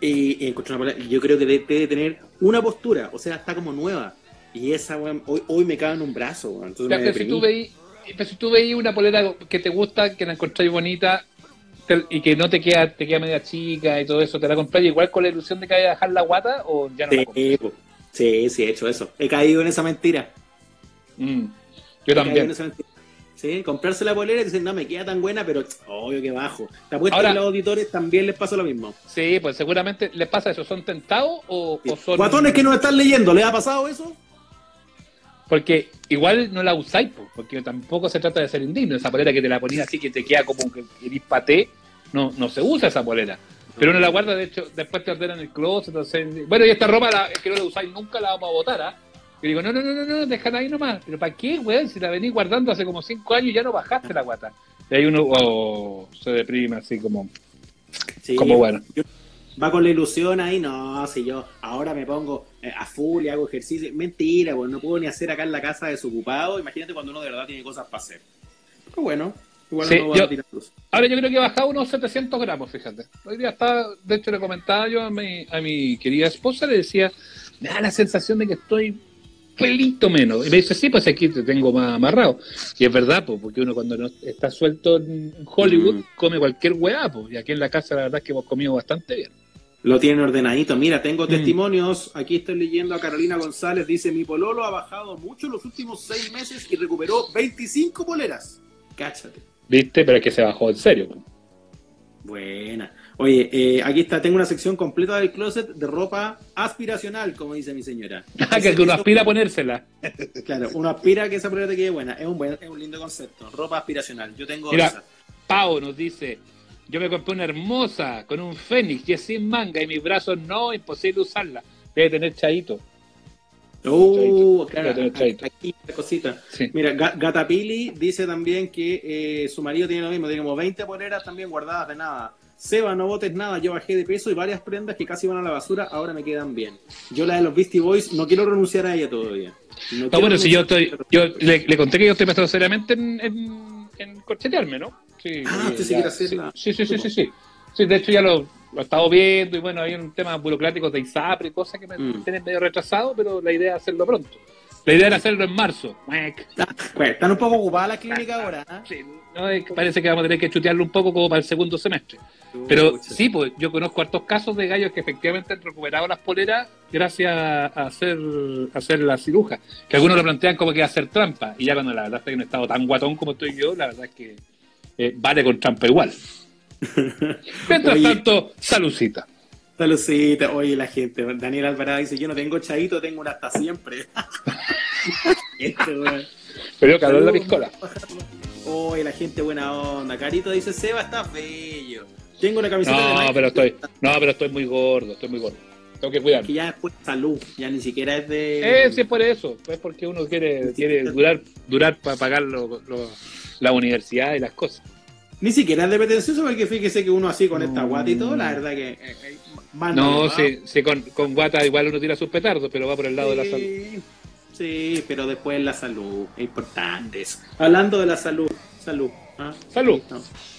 Y encontré una polera, yo creo que debe, tener una postura, o sea, está como nueva. Y esa, hoy, hoy me cabe en un brazo, Entonces pero, si tú veis, pero si tú veis una polera que te gusta, que la encontráis bonita, y que no te queda, te queda media chica y todo eso, ¿te la compras igual con la ilusión de que vaya a dejar la guata o ya no sí, Sí, sí, he hecho eso. He caído en esa mentira. Mm, yo también. Sí, comprarse la polera y decir, no, me queda tan buena, pero obvio que bajo. Te apuesto que a los auditores también les pasa lo mismo. Sí, pues seguramente les pasa eso. ¿Son tentados o, o son. Guatones que nos están leyendo, ¿les ha pasado eso? Porque igual no la usáis, porque tampoco se trata de ser indigno. Esa polera que te la ponías así que te queda como que eres paté, no, no se usa esa polera. Pero uno la guarda, de hecho, después te ordenan el closet. Entonces, bueno, y esta ropa la, que no la usáis nunca la vamos a botar, ¿ah? Y digo, no, no, no, no, no, déjala ahí nomás. Pero ¿para qué, weón? Si la venís guardando hace como cinco años y ya no bajaste la guata. Y ahí uno oh, se deprime así como, como bueno va con la ilusión ahí, no, si yo ahora me pongo eh, a full y hago ejercicio, mentira, pues no puedo ni hacer acá en la casa desocupado, imagínate cuando uno de verdad tiene cosas para hacer. Pero bueno, igual no va a tirar luz. Ahora yo creo que he bajado unos 700 gramos, fíjate. Hoy día está, de hecho le comentaba yo a mi, a mi querida esposa, le decía, me da la sensación de que estoy pelito menos. Y me dice, sí, pues aquí te tengo más amarrado. Y es verdad, pues, porque uno cuando no está suelto en Hollywood mm. come cualquier weá, pues. Y aquí en la casa la verdad es que hemos comido bastante bien. Lo tienen ordenadito. Mira, tengo mm. testimonios. Aquí estoy leyendo a Carolina González. Dice, mi pololo ha bajado mucho en los últimos seis meses y recuperó 25 poleras. Cáchate. ¿Viste? Pero es que se bajó en serio. Buena. Oye, eh, aquí está, tengo una sección completa del closet de ropa aspiracional, como dice mi señora. Ah, que uno aspira a ponérsela. claro, uno aspira a que esa polera te quede buena. Es un, buen, es un lindo concepto. Ropa aspiracional. Yo tengo Mira, Pau nos dice, yo me compré una hermosa con un fénix y es sin manga y mis brazos no, imposible usarla. Debe tener chaito. Uh, claro, aquí la cosita. Mira, Gatapili dice también que eh, su marido tiene lo mismo, tiene como 20 poleras también guardadas de nada. Seba, no botes nada, yo bajé de peso y varias prendas que casi van a la basura ahora me quedan bien. Yo la de los Beastie Boys no quiero renunciar a ella todavía. No, bueno, si yo estoy, yo le, conté que yo estoy pensando seriamente en en corchetearme, ¿no? Sí, ah, usted sí quiere hacerla. Sí, sí, sí, sí, sí, sí. de hecho ya lo, lo he estado viendo y bueno, hay un tema burocrático de ISAPRE y cosas que me mm. tienen medio retrasado, pero la idea es hacerlo pronto. La idea era hacerlo en marzo. Pues, están un poco ocupadas las clínicas ahora. ¿eh? Sí, no, parece que vamos a tener que chutearlo un poco como para el segundo semestre. Pero sí, pues yo conozco hartos casos de gallos que efectivamente han recuperado las poleras gracias a hacer, a hacer la ciruja. Que algunos lo plantean como que hacer trampa. Y ya cuando la verdad es que en un estado tan guatón como estoy yo, la verdad es que eh, vale con trampa igual. Mientras tanto, saludcita. Saludcita, oye la gente, Daniel Alvarado dice, yo no tengo chadito, tengo una hasta siempre. este, Pero calor la piscola. Oye, la gente buena onda. Carito dice, Seba, está bello. Tengo una camiseta no, de pero estoy, No, pero estoy muy gordo, estoy muy gordo. Tengo que cuidar. Que ya es por salud, ya ni siquiera es de... Eh, sí, es por eso. Es porque uno quiere, quiere durar, durar para pagar la universidad y las cosas. Ni siquiera es de pretencioso porque fíjese que uno así con esta guata y todo, la verdad que... Eh, eh, no, sí, sí con, con, guata igual uno tira sus petardos, pero va por el lado de la salud. Sí, pero después la salud, es importante eso. Hablando de la salud, salud. ¿ah? Salud.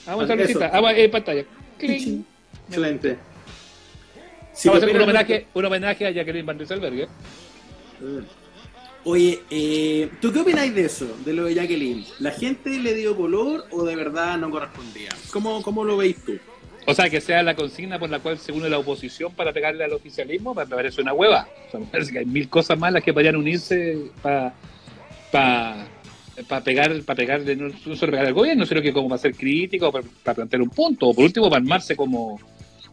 Vamos a saludcita, vamos en pantalla. Excelente. Vamos a hacer un homenaje, un homenaje a Jacqueline Van Rieselberg, ¿eh? Oye, eh, ¿tú qué opináis de eso, de lo de Jacqueline? ¿La gente le dio color o de verdad no correspondía? ¿Cómo, cómo lo veis tú? O sea, que sea la consigna por la cual se une la oposición para pegarle al oficialismo, me parece una hueva. O sea, me parece que hay mil cosas más las que podrían unirse para para pegar, para pegarle, no solo pegar al gobierno, sino que como para ser crítico, para, para plantear un punto, o por último para armarse como,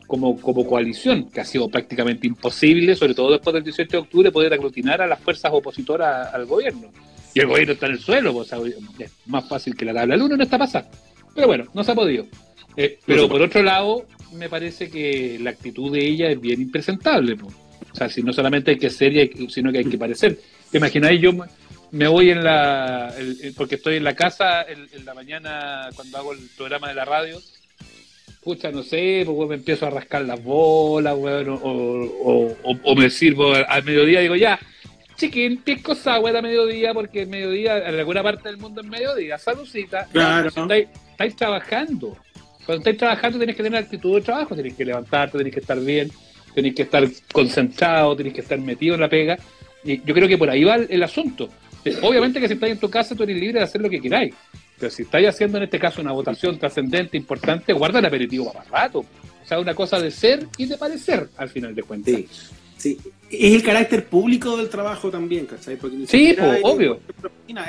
como, como coalición, que ha sido prácticamente imposible, sobre todo después del 18 de octubre, poder aglutinar a las fuerzas opositoras al gobierno. Y el gobierno está en el suelo, pues, es más fácil que la tabla luna no está pasando. Pero bueno, no se ha podido. Eh, pero por otro lado, me parece que la actitud de ella es bien impresentable. Pues. O sea, si no solamente hay que ser, sino que hay que parecer. ¿Te imagináis? Yo me voy en la. porque estoy en la casa en la mañana cuando hago el programa de la radio pucha, no sé, pues me empiezo a rascar las bolas, weón, o, me sirvo al mediodía, digo, ya, chiquín, pisco agua a mediodía, porque el mediodía, en alguna parte del mundo es mediodía, saludcita. Claro. estáis, trabajando. Cuando estáis trabajando tenés que tener actitud de trabajo, tenés que levantarte, tenés que estar bien, tenés que estar concentrado, tenés que estar metido en la pega. Y yo creo que por ahí va el, el asunto. Obviamente que si estáis en tu casa tú eres libre de hacer lo que queráis pero si estáis haciendo en este caso una votación trascendente, importante, guarda el aperitivo para rato. O sea, una cosa de ser y de parecer, al final de cuentas. Sí, sí. Es el carácter público del trabajo también, ¿cachai? Porque sí, obvio.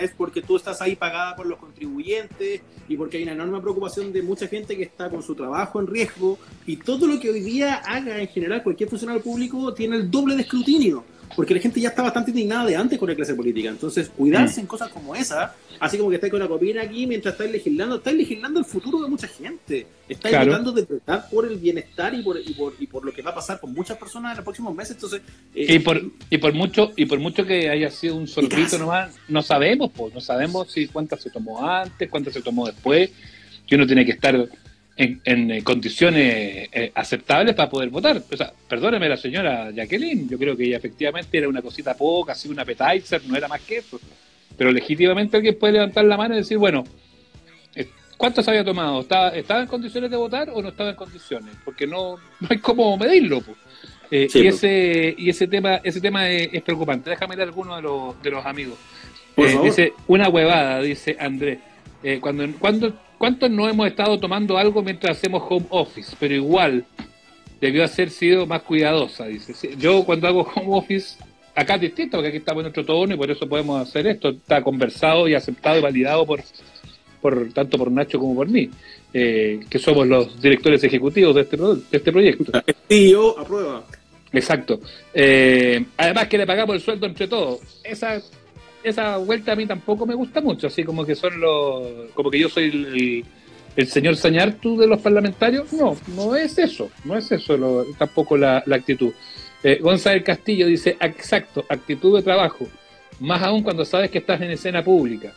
Es porque tú estás ahí pagada por los contribuyentes y porque hay una enorme preocupación de mucha gente que está con su trabajo en riesgo y todo lo que hoy día haga en general cualquier funcionario público tiene el doble de escrutinio porque la gente ya está bastante indignada de antes con la clase política. Entonces, cuidarse mm. en cosas como esa, así como que estáis con la copina aquí mientras estáis legislando, estáis legislando el futuro de mucha gente. Estáis tratando de verdad por el bienestar y por, y por, y por lo que va a pasar con muchas personas en los próximos meses. Entonces, eh, y, por, y, por mucho, y por mucho que haya sido un sorbito nomás, no sabemos, pues, no sabemos si cuántas se tomó antes, cuántas se tomó después, que uno tiene que estar en, eh, condiciones eh, aceptables para poder votar. O sea, perdóneme la señora Jacqueline, yo creo que ella efectivamente era una cosita poca, así una appetizer, no era más que eso. Pero legítimamente alguien puede levantar la mano y decir, bueno, eh, ¿cuántos había tomado? ¿Estaba, ¿Estaba en condiciones de votar o no estaba en condiciones? Porque no, no hay cómo medirlo. y, ese, y ese tema, ese tema es, preocupante. Déjame leer alguno de los, de los amigos. dice, una huevada, dice Andrés. cuando, cuando ¿Cuántos no hemos estado tomando algo mientras hacemos home office? Pero igual, debió haber sido más cuidadosa, dice. Yo cuando hago home office, acá es distinto, porque aquí estamos en otro tono y por eso podemos hacer esto. Está conversado y aceptado y validado por, por tanto por Nacho como por mí, eh, que somos los directores ejecutivos de este, de este proyecto. Sí, yo aprueba. Exacto. Eh, además que le pagamos el sueldo entre todos. Esa esa vuelta a mí tampoco me gusta mucho, así como que son los, como que yo soy el, señor Sañartu de los parlamentarios. No, no es eso, no es eso tampoco la, actitud. Eh, González Castillo dice, exacto, actitud de trabajo, más aún cuando sabes que estás en escena pública.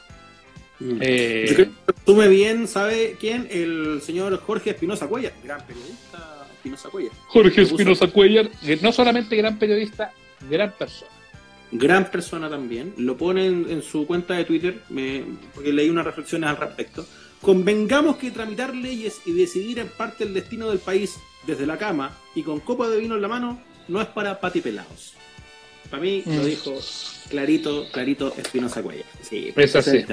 Mm. Eh, tú me bien, ¿sabe quién? El señor Jorge Espinosa Cuellar, gran periodista Espinosa Cuellar. Jorge Espinosa Cuellar, no solamente gran periodista, gran persona gran persona también, lo pone en, su cuenta de Twitter, porque leí unas reflexiones al respecto. convengamos que tramitar leyes y decidir en parte el destino del país desde la cama y con copa de vino en la mano no es para patipelados. Para mí lo mm. dijo clarito, clarito Espinosa Cuella. Sí, es así.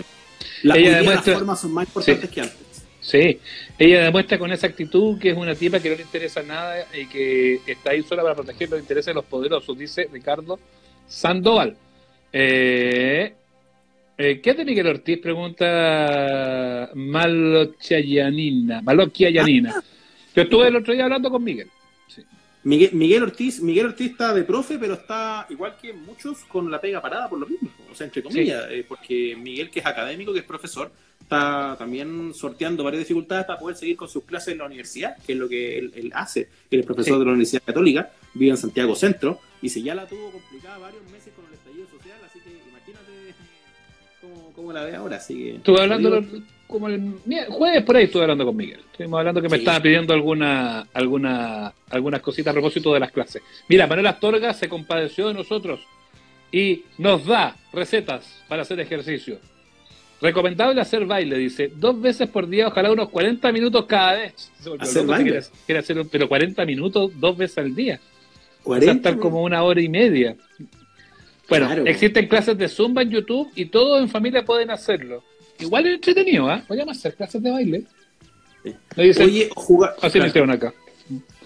las formas son más importantes que antes. Sí, ella demuestra con esa actitud que es una tipa que no le interesa nada y que está ahí sola para proteger los intereses de los poderosos, dice Ricardo Sandoval. Eh, eh, ¿Qué es de Miguel Ortiz? Pregunta Malochiayanina. Malochiayanina. Yo estuve el otro día hablando con Miguel. Miguel, Ortiz, Miguel Ortiz está de profe, pero está igual que muchos con la pega parada por lo mismo, o sea, entre comillas, eh, porque Miguel, que es académico, que es profesor, está también sorteando varias dificultades para poder seguir con sus clases en la universidad, que es lo que él, hace. Él es profesor de la Universidad Católica, vive en Santiago Centro, y si ya la tuvo complicada varios meses con el estallido social, así que imagínate cómo, la ve ahora. Así que, Estuve hablando como el jueves por ahí estuve hablando con Miguel. Estuvimos hablando que me estaba pidiendo alguna, alguna, algunas cositas a propósito de las clases. Mira, Manuel Astorga se compadeció de nosotros y nos da recetas para hacer ejercicio. Recomendable hacer baile, dice. Dos veces por día, ojalá unos 40 minutos cada vez. ¿Hacer baile? Quiere, hacer, pero 40 minutos dos veces al día. 40 estar como una hora y media. Bueno, existen clases de Zumba en YouTube y todos en familia pueden hacerlo. Igual es entretenido, ¿ah? ¿eh? Podríamos hacer clases de baile. Oye, jugar. Así lo hicieron acá.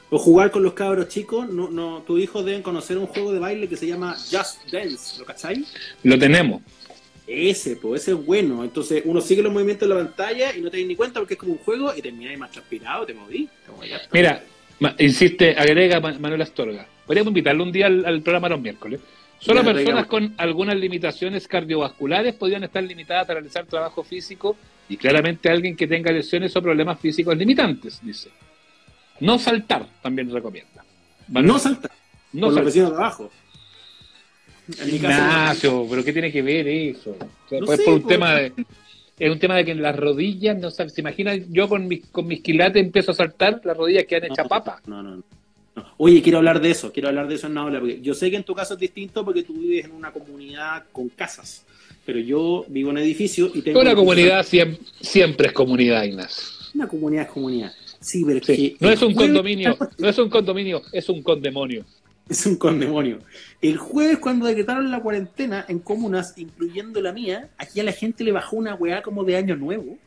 O jugar con los cabros chicos, no, no, tus hijos deben conocer un juego de baile que se llama Just Dance, ¿lo cacháis? Lo tenemos. Ese, pues ese es bueno. Entonces uno sigue los movimientos de la pantalla y no te das ni cuenta porque es como un juego y termináis más transpirado, te moví. Mira, insiste, agrega Manuel Astorga. Podríamos invitarlo un día al, programa los miércoles. Solo personas con algunas limitaciones cardiovasculares podrían estar limitadas a realizar trabajo físico y claramente alguien que tenga lesiones o problemas físicos limitantes, dice. No saltar, también recomienda. No saltar. No por saltar. los de abajo. Ignacio, pero ¿qué tiene que ver eso? pues por un tema de, es un tema de que en las rodillas, no se imagina yo con mis, con mis quilates empiezo a saltar, las rodillas quedan hechas papa. No, no, no. Oye, quiero hablar de eso, quiero hablar de eso en una porque yo sé que en tu caso es distinto porque tú vives en una comunidad con casas, pero yo vivo en edificio y tengo... Una comunidad siempre, siempre es comunidad, Ignacio. Una comunidad es comunidad. Sí, pero no es un condominio, no es un condominio, es un condemonio. Es un condemonio. El jueves, cuando decretaron la cuarentena en comunas, incluyendo la mía, aquí a la gente le bajó una weá como de año nuevo.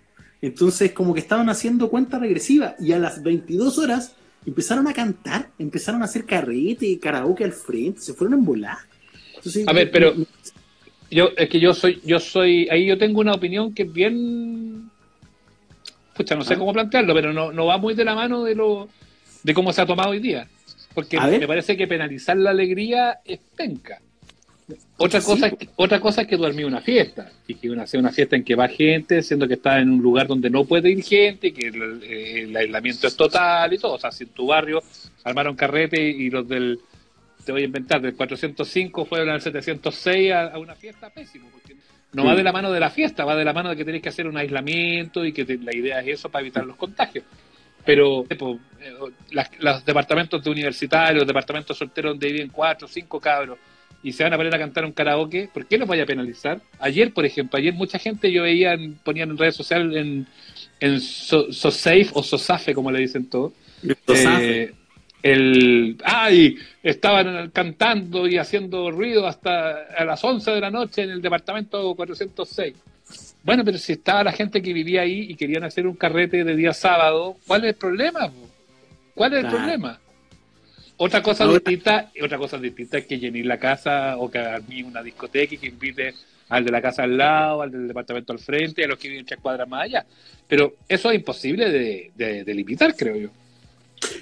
Entonces, como que estaban haciendo cuenta regresiva. Y a las 22 horas empezaron a cantar, empezaron a hacer carrete y karaoke al frente, se fueron en volar. a ver, pero yo es que yo soy, yo soy, ahí yo tengo una opinión que es bien, pucha, no sé ah. cómo plantearlo, pero no, no va muy de la mano de lo, de cómo se ha tomado hoy día. Porque me parece que penalizar la alegría es penca. Otra cosa, es que, otra cosa es que dormir una fiesta y que una, sea una fiesta en que va gente, siendo que está en un lugar donde no puede ir gente, que el, aislamiento es total y todo. O sea, si en tu barrio armaron carrete y los del, te voy a inventar, del 405 fueron al 706 a, una fiesta, pésimo, porque no va de la mano de la fiesta, va de la mano de que tenés que hacer un aislamiento y que la idea es eso para evitar los contagios pero eh, los departamentos de universitarios, los departamentos solteros donde viven cuatro, cinco cabros y se van a poner a cantar un karaoke, ¿por qué los vaya a penalizar? Ayer, por ejemplo, ayer mucha gente yo veía, ponían en redes sociales en, en so, Safe o Sosafe, como le dicen todos. Eh, el, ay, estaban cantando y haciendo ruido hasta a las 11 de la noche en el departamento 406. Bueno, pero si estaba la gente que vivía ahí y querían hacer un carrete de día sábado, ¿cuál es el problema? ¿Cuál es el problema? Otra cosa distinta, otra cosa distinta es que llene la casa o que arme una discoteca y que invite al de la casa al lado, al del departamento al frente, a los que viven tres cuadras más allá. Pero eso es imposible de, de limitar, creo yo.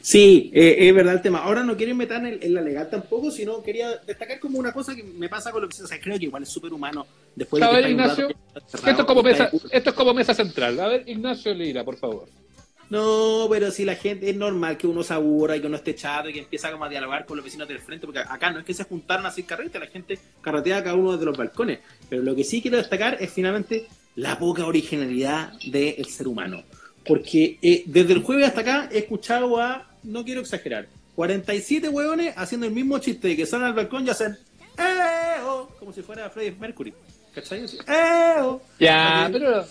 Sí, eh, es verdad el tema. Ahora no quiero meter en, la legal tampoco, sino quería destacar como una cosa que me pasa con lo que o sea, creo que igual es súper humano. Después de a ver, Ignacio, esto, es como mesa, esto es como mesa central. A ver, Ignacio Lira, por favor. No, pero si la gente es normal que uno se aburra y que uno esté chato y que empieza como a dialogar con los vecinos del frente, porque acá no es que se juntaron a hacer carrete, la gente carretea cada uno desde los balcones. Pero lo que sí quiero destacar es finalmente la poca originalidad del ser humano. Porque eh, desde el jueves hasta acá he escuchado a, no quiero exagerar, 47 hueones haciendo el mismo chiste de que salen al balcón y hacen ¡Eh! Como si fuera Freddie Mercury. ¿Cachai? ¡Eh! Ya, pero.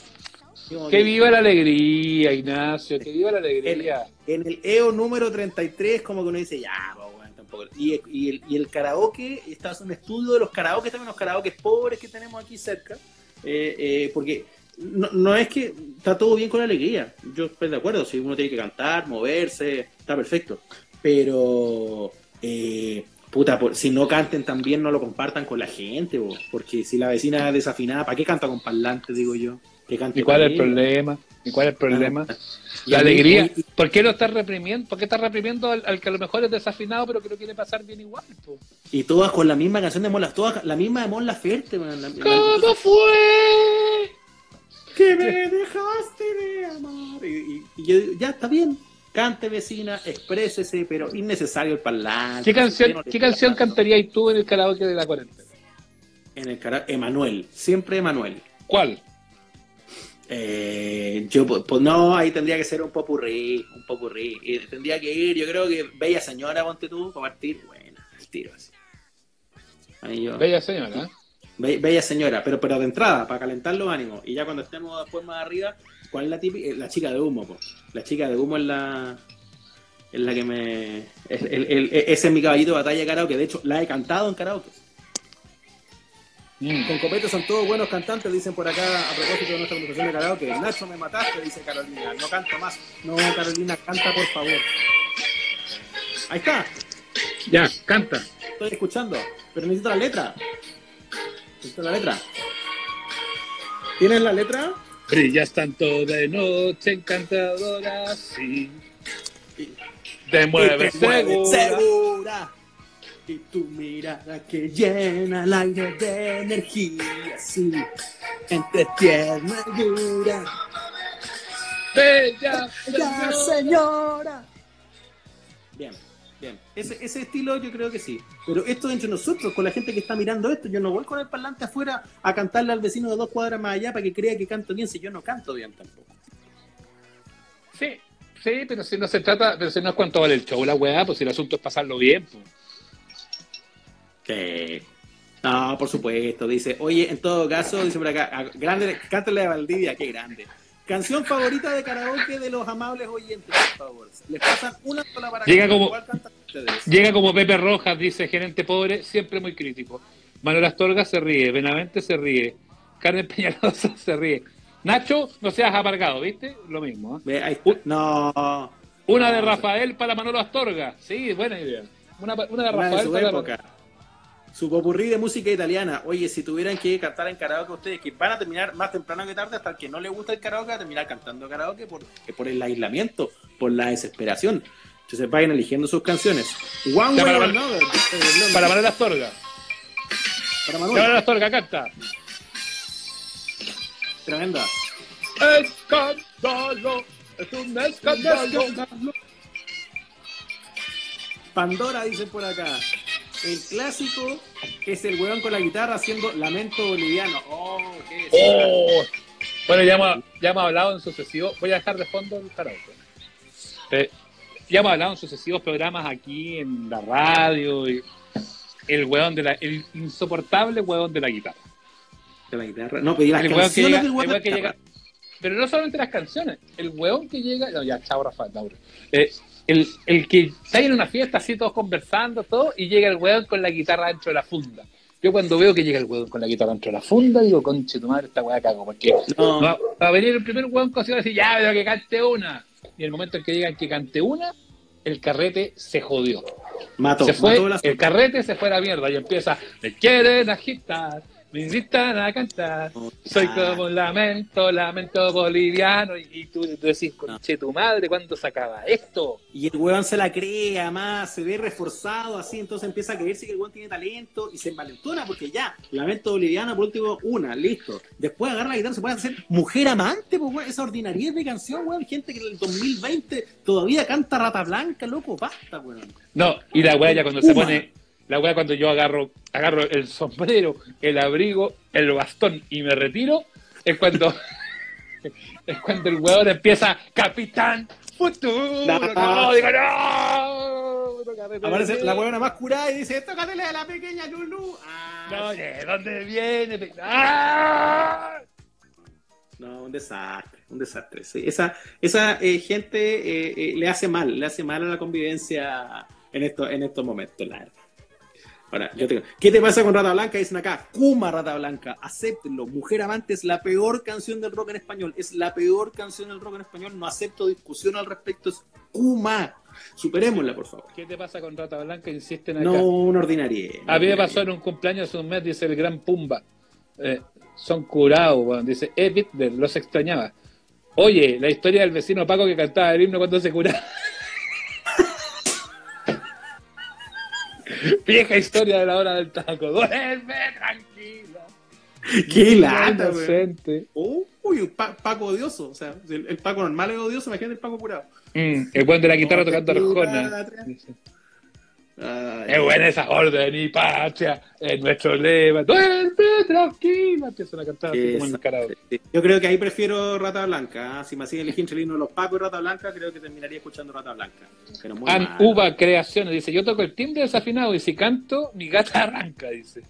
Que viva la alegría, Ignacio, que viva la alegría. En, el EO número 33, como que uno dice, ya, bueno, tampoco. Y, y, el, y el karaoke, está un estudio de los karaoke, también los karaoke pobres que tenemos aquí cerca, eh, eh, porque no, no, es que está todo bien con la alegría. Yo estoy de acuerdo, si uno tiene que cantar, moverse, está perfecto. Pero, eh, puta, si no canten también, no lo compartan con la gente, porque si la vecina es desafinada, ¿para qué canta con parlante, digo yo? ¿Y cuál es el problema? ¿Y cuál es el problema? Ah, la alegría. ¿Por qué lo estás reprimiendo? ¿Por qué estás reprimiendo al, que a lo mejor es desafinado, pero que lo quiere pasar bien igual? Y todas con la misma canción de Mola, todas la misma de Mola Ferte. ¿Cómo fue? Que me dejaste de amar. Y, ya está bien. Cante vecina, exprésese, pero innecesario el parlante. ¿Qué canción, ¿qué canción cantarías tú en el karaoke de la cuarentena? En el karaoke, Emanuel, siempre Emanuel. ¿Cuál? Eh, yo, pues no, ahí tendría que ser un popurrí, un popurrí. Y tendría que ir, yo creo que Bella Señora, ponte tú, para partir, bueno, el tiro así. Bella Señora, Bella Señora, pero, pero de entrada, para calentar los ánimos. Y ya cuando estemos después más arriba, ¿cuál es la típica? Eh, la chica de humo, pues. La chica de humo es la, es la que me. Es, ese es mi caballito de batalla de karaoke. De hecho, la he cantado en karaoke. Mm. Con Copete son todos buenos cantantes, dicen por acá a propósito de nuestra conversación de karaoke. Nacho, me mataste, dice Carolina. No canto más. No, Carolina, canta por favor. Ahí está. Ya, canta. Estoy escuchando, pero necesito la letra. Necesito la letra. ¿Tienes la letra? Brillas tanto de noche encantadora, sí. Te mueves segura y tu mirada que llena el aire de energía, sí, entre tierna y dura. Bella, señora. Bien, bien. Ese, ese estilo yo creo que sí. Pero esto entre nosotros, con la gente que está mirando esto, yo no voy con el parlante afuera a cantarle al vecino de dos cuadras más allá para que crea que canto bien si yo no canto bien tampoco. Sí, sí, pero si no se trata, pero si no es cuánto vale el show, la weá, pues si el asunto es pasarlo bien, pues. Sí. No, por supuesto. Dice, oye, en todo caso, dice por acá, grande, cántale a Valdivia, qué grande. Canción favorita de karaoke de los amables oyentes, por favor. Les pasan una sola para llega como, Llega como Pepe Rojas, dice gerente pobre, siempre muy crítico. Manuel Astorga se ríe, Benavente se ríe, Carmen Peñalosa se ríe. Nacho, no seas aparcado, ¿viste? Lo mismo. ¿eh? No. Una de Rafael para Manolo Astorga. Sí, buena idea. Una, una de Rafael para su popurrí de música italiana. Oye, si tuvieran que cantar en karaoke ustedes, que van a terminar más temprano que tarde, hasta el que no le gusta el karaoke, va a terminar cantando karaoke por, por el aislamiento, por la desesperación. Entonces vayan eligiendo sus canciones. One Way or Another. Para Manuel Astorga. Para Manuel. Astorga, canta. Tremenda. Escándalo. Es un escándalo. Pandora dice por acá. El clásico es el weón con la guitarra haciendo Lamento Boliviano. Oh, qué oh. Bueno, ya hemos, ya hemos hablado en sucesivos. Voy a dejar de fondo el karaoke. Ya hemos hablado en sucesivos programas aquí en la radio. Y el weón de la. El insoportable weón de la guitarra. De la guitarra. No, pero el weón que llega, el weón que llega, Pero no solamente las canciones. El weón que llega. No, ya, chao, Rafael, Laura. Eh, el, el que está en una fiesta así todos conversando, todo, y llega el weón con la guitarra dentro de la funda. Yo cuando veo que llega el weón con la guitarra dentro de la funda, digo, conche tu madre, esta weá cago, porque va, a venir el primer weón con y decir, ya, pero que cante una. Y en el momento en que digan que cante una, el carrete se jodió. Mató, se fue, el carrete se fue a la mierda y empieza, me quieren agitar, me invitan a cantar. Soy como un lamento, lamento boliviano. Y, tú, decís, conche tu madre, ¿cuándo se acaba esto? Y el weón se la cree, además, se ve reforzado así, entonces empieza a creerse que el weón tiene talento y se envalentona porque ya, lamento boliviano, por último, una, listo. Después agarra la guitarra, se puede hacer mujer amante, pues weón, esa ordinariedad de canción, weón. Gente que en el 2020 todavía canta rata blanca, loco, basta, weón. No, y la weá ya cuando se pone la weá cuando yo agarro, agarro el sombrero, el abrigo, el bastón y me retiro, es cuando es cuando el weón empieza Capitán Futuro. No, no, digo, no. Aparece la weona más curada y dice, tócatele a la pequeña Lulu. Ah, no, ¿de dónde viene? ¡Ah! No, un desastre, un desastre. Esa, esa eh, gente eh, eh, le hace mal, le hace mal a la convivencia en, esto, en estos momentos, la verdad. Ahora, yo tengo. ¿Qué te pasa con Rata Blanca? Dicen acá, Kuma Rata Blanca, acéptenlo. Mujer Amante es la peor canción del rock en español. Es la peor canción del rock en español. No acepto discusión al respecto. Es Kuma. Superémosla, por favor. ¿Qué te pasa con Rata Blanca? Insisten acá. No, un ordinario. A mí me pasó en un cumpleaños hace un mes, dice el gran Pumba. Eh, son curados, bueno. dice Edith, los extrañaba. Oye, la historia del vecino Paco que cantaba el himno cuando se curaba. Vieja historia de la hora del taco. Duerme tranquilo. Qué lata, Uy, Paco odioso. O sea, el, Paco normal es odioso, imagínate el Paco curado. Mm, el buen de la guitarra tocando Arjona. Es buena esa orden y patria, es nuestro lema. Duerme tranquila. Empiezan a cantar como en Yo creo que ahí prefiero Rata Blanca. ¿ah? Si me hacía elegir entre los Paco y Rata Blanca, creo que terminaría escuchando Rata Blanca. Pero An Uva Creaciones dice: Yo toco el timbre desafinado y si canto, mi gata arranca, dice.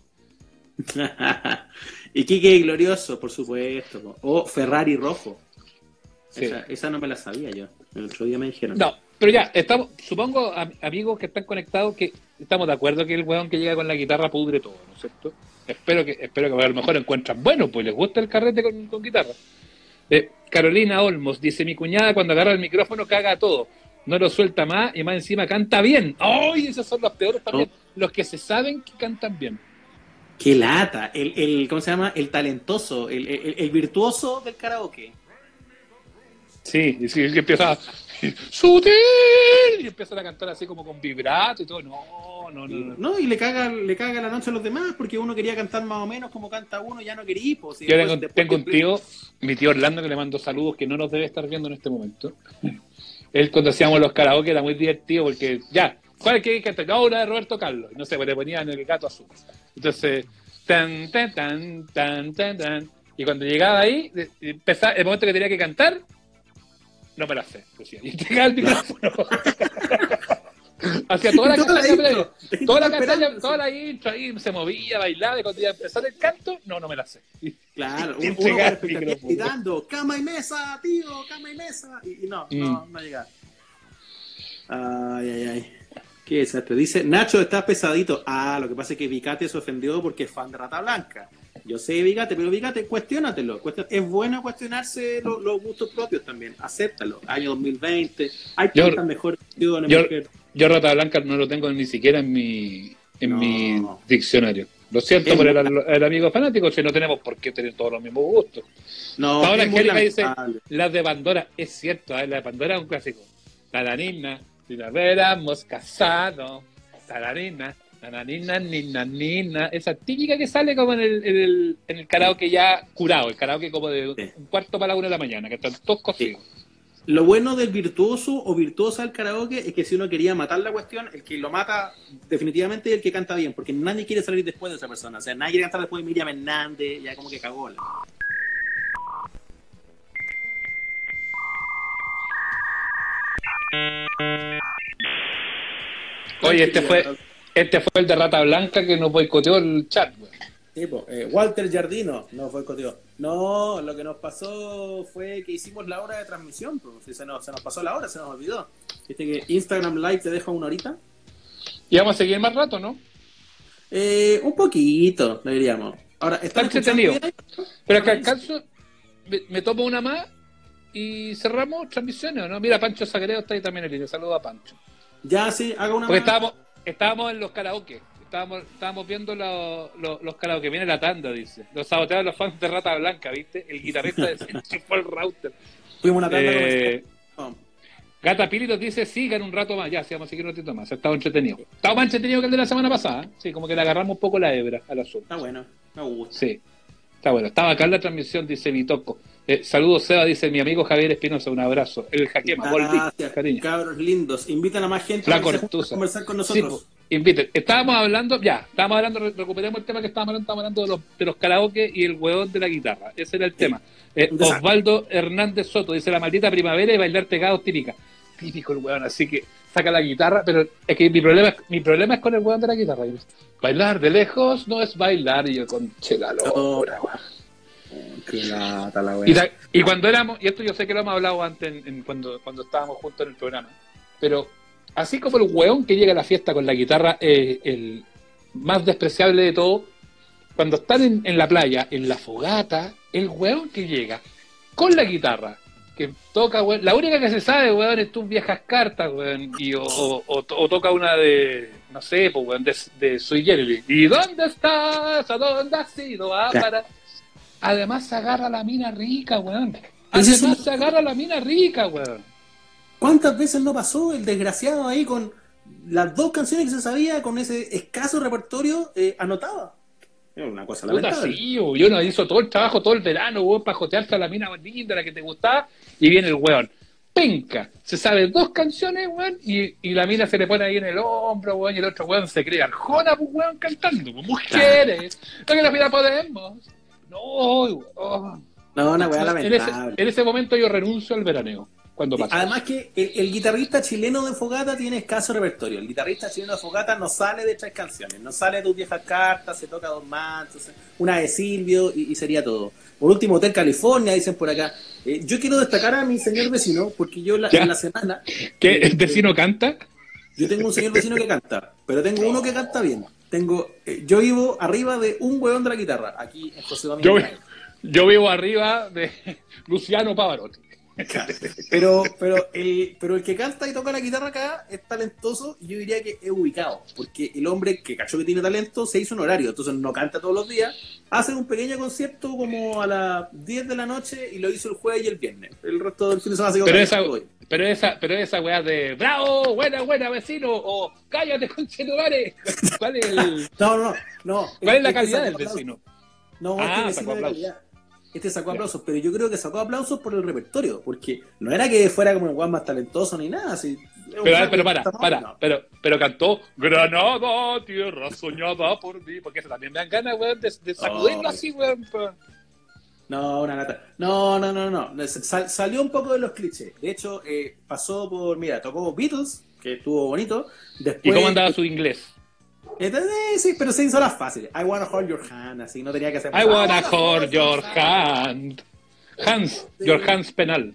y Kike Glorioso, por supuesto. O Ferrari Rojo. Esa, esa no me la sabía yo. El otro día me dijeron. No, pero ya, estamos, supongo, amigos que están conectados, que estamos de acuerdo que el weón que llega con la guitarra pudre todo, ¿no es cierto? Espero que, espero que a lo mejor encuentran bueno, pues les gusta el carrete con, guitarra. Eh, Carolina Olmos dice: Mi cuñada cuando agarra el micrófono caga todo, no lo suelta más y más encima canta bien. ¡Ay! esos son los peores también, los que se saben que cantan bien. ¡Qué lata! El, el ¿Cómo se llama? El talentoso, el, el, virtuoso del karaoke. Sí, y que empieza ¡Sutil! Y empiezan a cantar así como con vibrato y todo. No, no, no. No, y le caga, le caga la noche a los demás porque uno quería cantar más o menos como canta uno, ya no quería. Pues, Yo tengo, un tío, mi tío Orlando, que le mando saludos, que no nos debe estar viendo en este momento. Él cuando hacíamos los karaoke era muy divertido porque ya, ¿cuál es que canta? No, una de Roberto Carlos. No sé, pues le ponían el gato azul. Entonces, tan, tan, tan, tan, tan, tan. Y cuando llegaba ahí, empezaba, el momento que tenía que cantar, no me la sé, decía. Y entregaba el micrófono. Hacía toda la castaña toda la toda la intro ahí se movía, bailaba y cuando iba a empezar el canto, no, no me la sé. Claro, un, uno gritando, cama y mesa, tío, cama y mesa. Y, no, no, mm. no llegaba. Ay, ay, ay. ¿Qué es esto? Dice, Nacho, estás pesadito. Ah, lo que pasa es que Vicate se ofendió porque es fan de Rata Blanca. Yo sé, Vigate, pero Vigate, cuestionatelo. Es bueno cuestionarse los, gustos propios también. Acéptalo. Año 2020. Hay tantas mejores yo, yo, Rata Blanca no lo tengo ni siquiera en mi, en mi diccionario. Lo siento por el, amigo fanático, si no tenemos por qué tener todos los mismos gustos. No, Ahora Angélica dice, las de Pandora, es cierto, ¿eh? la de Pandora es un clásico. La nina, si la hubiéramos casado, la nina, Nananina, nina, esa típica que sale como en el, en el, en el karaoke ya curado, el karaoke como de un cuarto para la una de la mañana, que están todos cocidos. Lo bueno del virtuoso o virtuosa del karaoke es que si uno quería matar la cuestión, el que lo mata definitivamente es el que canta bien, porque nadie quiere salir después de esa persona. O sea, nadie quiere cantar después de Miriam Hernández, ya como que cagó. La... Oye, este fue, este fue el de Rata Blanca que nos boicoteó el chat, güey. Sí, eh, Walter Jardino nos boicoteó. No, lo que nos pasó fue que hicimos la hora de transmisión. Pues, se, nos, se nos pasó la hora, se nos olvidó. Viste que Instagram Live te deja una horita. Y vamos a seguir más rato, ¿no? Eh, un poquito, le diríamos. Ahora, está entretenido. Pero acá alcanzo, me, me, tomo una más y cerramos transmisiones, ¿no? Mira, Pancho Sagreo está ahí también el línea. Saludos a Pancho. Ya, sí, haga una Porque estábamos, estábamos en los karaoke. Estábamos, estábamos viendo los, los, los karaoke. Viene la tanda, dice. Los saboteados los fans de Rata Blanca, ¿viste? El guitarrista de fue el router. Fuimos una tanda eh, Gata Pilitos dice, sigan un rato más. Ya, sí, vamos a seguir un ratito más. Ha estado entretenido. Estaba más entretenido que el de la semana pasada. Sí, como que le agarramos un poco la hebra al asunto. Está bueno, me gusta. Sí, está bueno. Estaba acá en la transmisión, dice Vitoco. Eh, saludos, Seba, dice mi amigo Javier Espinosa, un abrazo. El Jaquema, Gracias, cariño. cabros lindos. Invitan a más gente a conversar con nosotros. Sí, inviten. Estábamos hablando, ya, estábamos hablando, recuperemos el tema que estábamos hablando, estábamos hablando de los, de los karaoke y el hueón de la guitarra. Ese era el tema. Eh, Osvaldo Hernández Soto dice la maldita primavera y bailar pegados típica. Típico el hueón, así que saca la guitarra, pero es que mi problema, mi problema es con el hueón de la guitarra. Bailar de lejos no es bailar y yo con chegalora, y, cuando éramos, y esto yo sé que lo hemos hablado antes cuando, cuando estábamos juntos en el programa, pero así como el weón que llega a la fiesta con la guitarra, eh, el más despreciable de todo, cuando están en, la playa, en la fogata, el weón que llega con la guitarra, que toca, weón, la única que se sabe, weón, es tus viejas cartas, weón, y, o, toca una de, no sé, pues, weón, de, de Sui ¿Y dónde estás? ¿A dónde has ido? Ah, para... Además se agarra la mina rica, weón. Además se agarra la mina rica, weón. ¿Cuántas veces no pasó el desgraciado ahí con las dos canciones que se sabía, con ese escaso repertorio, eh, anotaba? Una cosa lamentable. Sí, y uno hizo todo el trabajo todo el verano, weón, para jotearse a la mina linda, la que te gustaba, y viene el weón. Penca, se sabe dos canciones, weón, y, y, la mina se le pone ahí en el hombro, weón, y el otro weón se cree arjona, pues, weón, cantando, pues, mujeres, no que la vida podemos. No, oh. no, una weá lamentable. En ese, momento yo renuncio al veraneo. Cuando pasa. Además que el, guitarrista chileno de Fogata tiene escaso repertorio. El guitarrista chileno de Fogata no sale de tres canciones, no sale de tus viejas cartas, se toca dos más, una de Silvio y, sería todo. Por último, Hotel California, dicen por acá. Eh, yo quiero destacar a mi señor vecino, porque yo la, en la semana... ¿Qué? ¿El vecino canta? Yo tengo un señor vecino que canta, pero tengo uno que canta bien. Tengo, eh, yo vivo arriba de un hueón de la guitarra, aquí en José Domingo. Yo, vivo arriba de Luciano Pavarotti. Pero, pero, el, pero el que canta y toca la guitarra acá es talentoso y yo diría que es ubicado, porque el hombre que cachó que tiene talento se hizo un horario, entonces no canta todos los días, hace un pequeño concierto como a las 10 de la noche y lo hizo el jueves y el viernes. El resto del fin de semana se pero esa, pero esa, pero esa weá de bravo, buena, buena vecino, o cállate con celulares. ¿Cuál es el... No, no, no. ¿Cuál es la calidad del vecino? No, ah, este sacó aplausos. Este sacó aplausos, pero yo creo que sacó aplausos por el repertorio, porque no era que fuera como el weón más talentoso ni nada, así. Pero, pero para, para, pero, pero cantó Granada, tierra soñada por mí, porque eso también me dan ganas, weón, de, de sacudirlo así, weón. No, una nata. No, no, no, no. salió un poco de los clichés. De hecho, eh, pasó por, mira, tocó Beatles, que estuvo bonito. Después, ¿Y cómo andaba su inglés? Eh, sí, pero se hizo las fáciles. I wanna hold your hand, así, no tenía que hacer. I wanna hold your hand. Hans, your hands penal.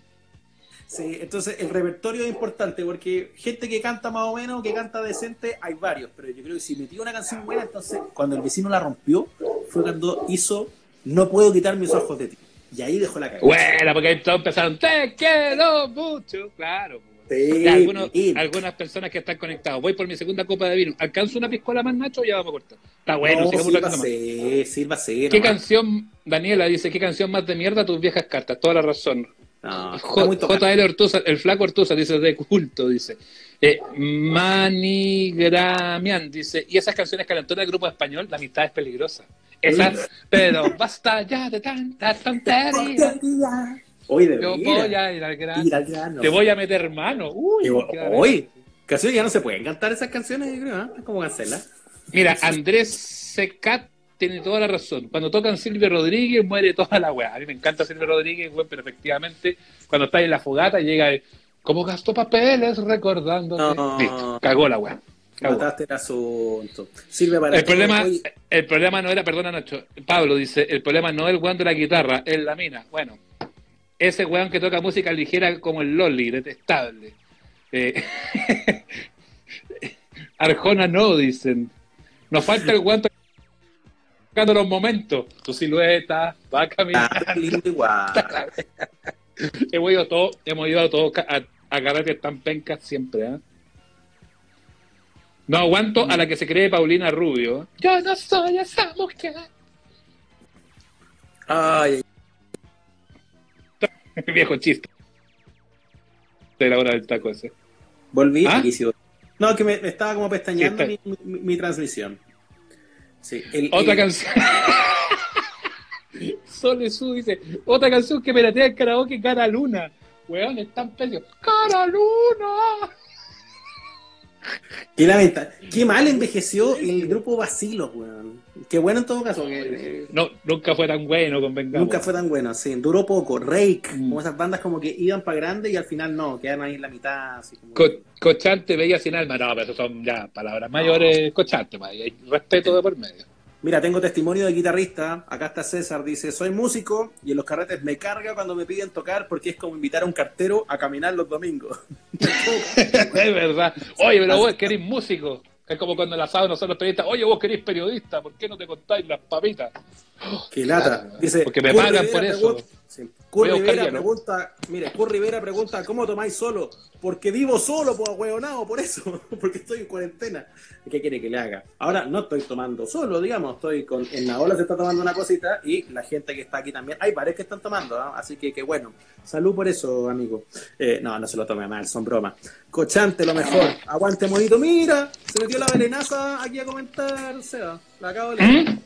Sí, entonces el repertorio es importante porque gente que canta más o menos, que canta decente, hay varios, pero yo creo que si metió una canción buena, entonces cuando el vecino la rompió, fue cuando hizo no puedo quitar mis ojos de ti. Y ahí dejó la cagada. Bueno, porque ahí todos empezaron, te quiero mucho, claro. Sí, algunas personas que están conectados. Voy por mi segunda copa de vino. ¿Alcanzo una piscola más, Nacho? Ya vamos a cortar. Está bueno, no, sigamos la ¿Qué canción, Daniela dice, qué canción más de mierda tus viejas cartas? Toda la razón. No, JL Ortuza, el flaco Ortuza dice de culto, dice. Eh, Manigramian dice, y esas canciones calentonas del grupo español, la mitad es peligrosa. Esas, pero basta ya de tanta tontería. Hoy Yo voy a ir al grano. Te voy a meter mano. Uy, hoy. Canciones ya no se pueden cantar esas canciones, yo creo, ¿eh? ¿Cómo cancelas? Mira, Andrés Secat tiene toda la razón. Cuando tocan Silvio Rodríguez, muere toda la weá. A mí me encanta Silvio Rodríguez, pero efectivamente, cuando está en la fogata, llega el, como gastó papeles recordando. No. cagó la weá. Mataste el asunto. el problema, el problema no era, perdona Nacho, Pablo dice, el problema no es el weón de la guitarra, es la mina. Bueno, ese weón que toca música ligera como el Loli, detestable. Eh, Arjona no, dicen. Nos falta el weón tocando los momentos. Tu silueta va a caminar. Ah, hemos ido a todo, hemos ido a todo a, a que tan pencas siempre, ¿eh? No aguanto a la que se cree Paulina Rubio. Yo no soy esa mujer. Ay. Viejo chiste. De la hora del taco ese. Volví. ¿Ah? No, que me, estaba como pestañeando mi, transmisión. Sí, Otra canción. Sole Su dice, otra canción que piratea el karaoke Cara Luna. Weón, están pedidos. ¡Cara Luna! Qué lamentable. Qué mal envejeció el grupo Vacilo, weón. Qué bueno en todo caso. no, nunca fue tan bueno, convengamos. Nunca fue tan bueno, sí. Duró poco. Rake, mm. como esas bandas como que iban para grande y al final no, quedan ahí en la mitad. Así como... cochante, veía sin alma. No, pero eso son ya palabras mayores. Cochante, hay respeto de por medio. Mira, tengo testimonio de guitarrista. Acá está César, dice, soy músico y en los carretes me carga cuando me piden tocar porque es como invitar a un cartero a caminar los domingos. es verdad. Oye, pero vos querés músico. Es como cuando el asado nosotros los periodistas, oye, vos querés periodista, ¿por qué no te contáis las papitas? Qué lata. Dice, porque me pagan por eso. Curry Rivera pregunta, mire, Curry Rivera pregunta, ¿cómo tomáis solo? Porque vivo solo, pues hueonado, por eso, porque estoy en cuarentena. ¿Qué quiere que le haga? Ahora no estoy tomando solo, digamos, estoy con, en la ola se está tomando una cosita y la gente que está aquí también, hay varios que están tomando, ¿ah? así que qué bueno. Salud por eso, amigo. Eh, no, no se lo tome mal, son bromas. Cochante, lo mejor. Aguante, monito. Mira, se metió la velenaza aquí a comentar, Seba. La acabo de leer. ¿Mm?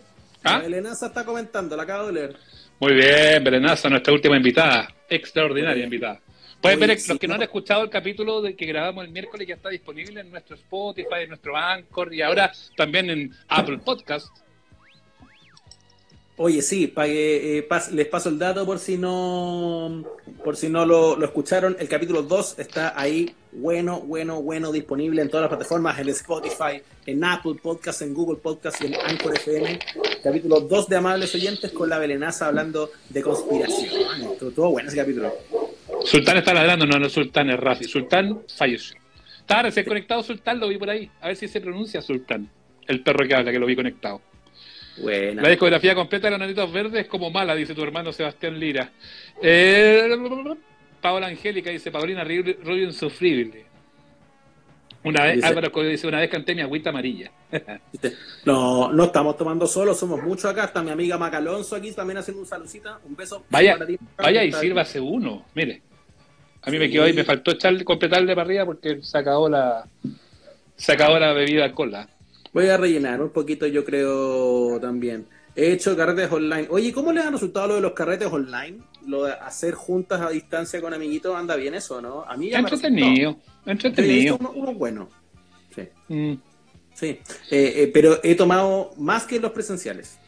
La ¿Ah? velenaza está comentando, la acabo de leer. Muy bien, Berenaza, nuestra última invitada. Extraordinaria invitada. Pueden ver, los que no han escuchado el capítulo de que grabamos el miércoles ya está disponible en nuestro Spotify, en nuestro Anchor y ahora también en Apple Podcast. Oye, sí, que, eh, les paso el dato por si no por si no lo, escucharon. El capítulo 2 está ahí, bueno, bueno, bueno, disponible en todas las plataformas, en Spotify, en Apple Podcast, en Google Podcast y en Anchor FM. Capítulo 2 de Amables Oyentes con la Belenaza hablando de conspiración. Todo, bueno ese capítulo. Sultán está ladrando, no, no Sultán, es Rafi. Sultán falleció. Estaba recién conectado Sultán, lo vi por ahí. A ver si se pronuncia Sultán. El perro que habla, que lo vi conectado. La discografía completa de los Nanitos Verdes es como mala, dice tu hermano Sebastián Lira. Eh, Paola Angélica dice, Paulina Rubio insufrible. Una vez, Álvaro dice, una vez canté mi agüita amarilla. no, no estamos tomando solo, somos muchos acá. Está mi amiga Macalonso aquí también haciendo un saludcita. Un beso. Vaya, vaya y sírvase uno. Mire, a mí me quedó ahí, me faltó echarle, completarle para arriba porque se acabó la, se acabó la bebida alcohol. Voy a rellenar un poquito, yo creo también. He hecho carretes online. Oye, ¿cómo le han resultado lo de los carretes online? Lo de hacer juntas a distancia con amiguitos, anda bien eso, ¿no? A mí ya entretenido, me entretenido. Uno, uno, bueno. Sí. Mm. Sí. Eh, eh, pero he tomado más que los presenciales.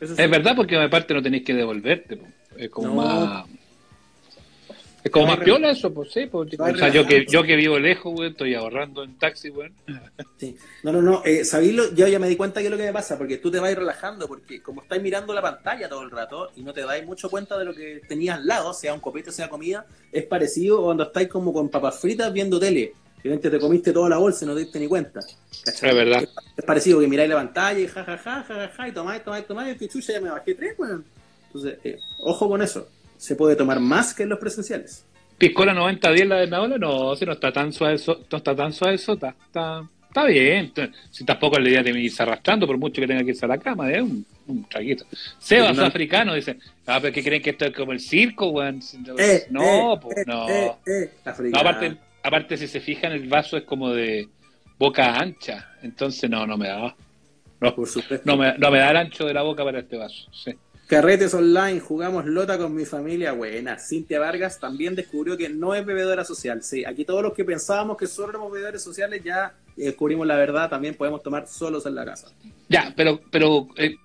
es verdad, porque aparte no tenéis que devolverte. Es como más es como más piola eso, pues sí. Pues, o sea, yo que, yo que vivo lejos, güey, estoy ahorrando en taxi, güey. Sí. No, no, no. Eh, ¿Sabéis Yo ya me di cuenta que es lo que me pasa, porque tú te vas relajando, porque como estáis mirando la pantalla todo el rato y no te dais mucho cuenta de lo que tenías al lado, sea un copete, sea comida, es parecido cuando estáis como con papas fritas viendo tele. Evidentemente te comiste toda la bolsa y no te diste ni cuenta. ¿cachai? Es verdad. Es, parecido que miráis la pantalla y jajaja, jajaja, y tomáis, tomáis, tomáis, y chucha, ya me bajé tres, güey. Entonces, eh, ojo con eso se puede tomar más que en los presenciales. Piscola 90-10 la de Naola, no, si no está tan suave, no está tan suave eso, está, está, bien. Si tampoco le idea de irse arrastrando, por mucho que tenga que irse a la cama, es un, un traguito. Sebas africano dice, ah, pero que creen que esto es como el circo, weón. Eh, no, eh, pues no. no aparte, aparte, si se fijan, el vaso es como de boca ancha, entonces no, no me da. No, por supuesto. no, me, no me da el ancho de la boca para este vaso. Sí. Carretes online, jugamos lota con mi familia. Buena. Cintia Vargas también descubrió que no es bebedora social. Sí, aquí todos los que pensábamos que solo éramos bebedores sociales ya descubrimos la verdad. También podemos tomar solos en la casa. Ya, pero, pero eh,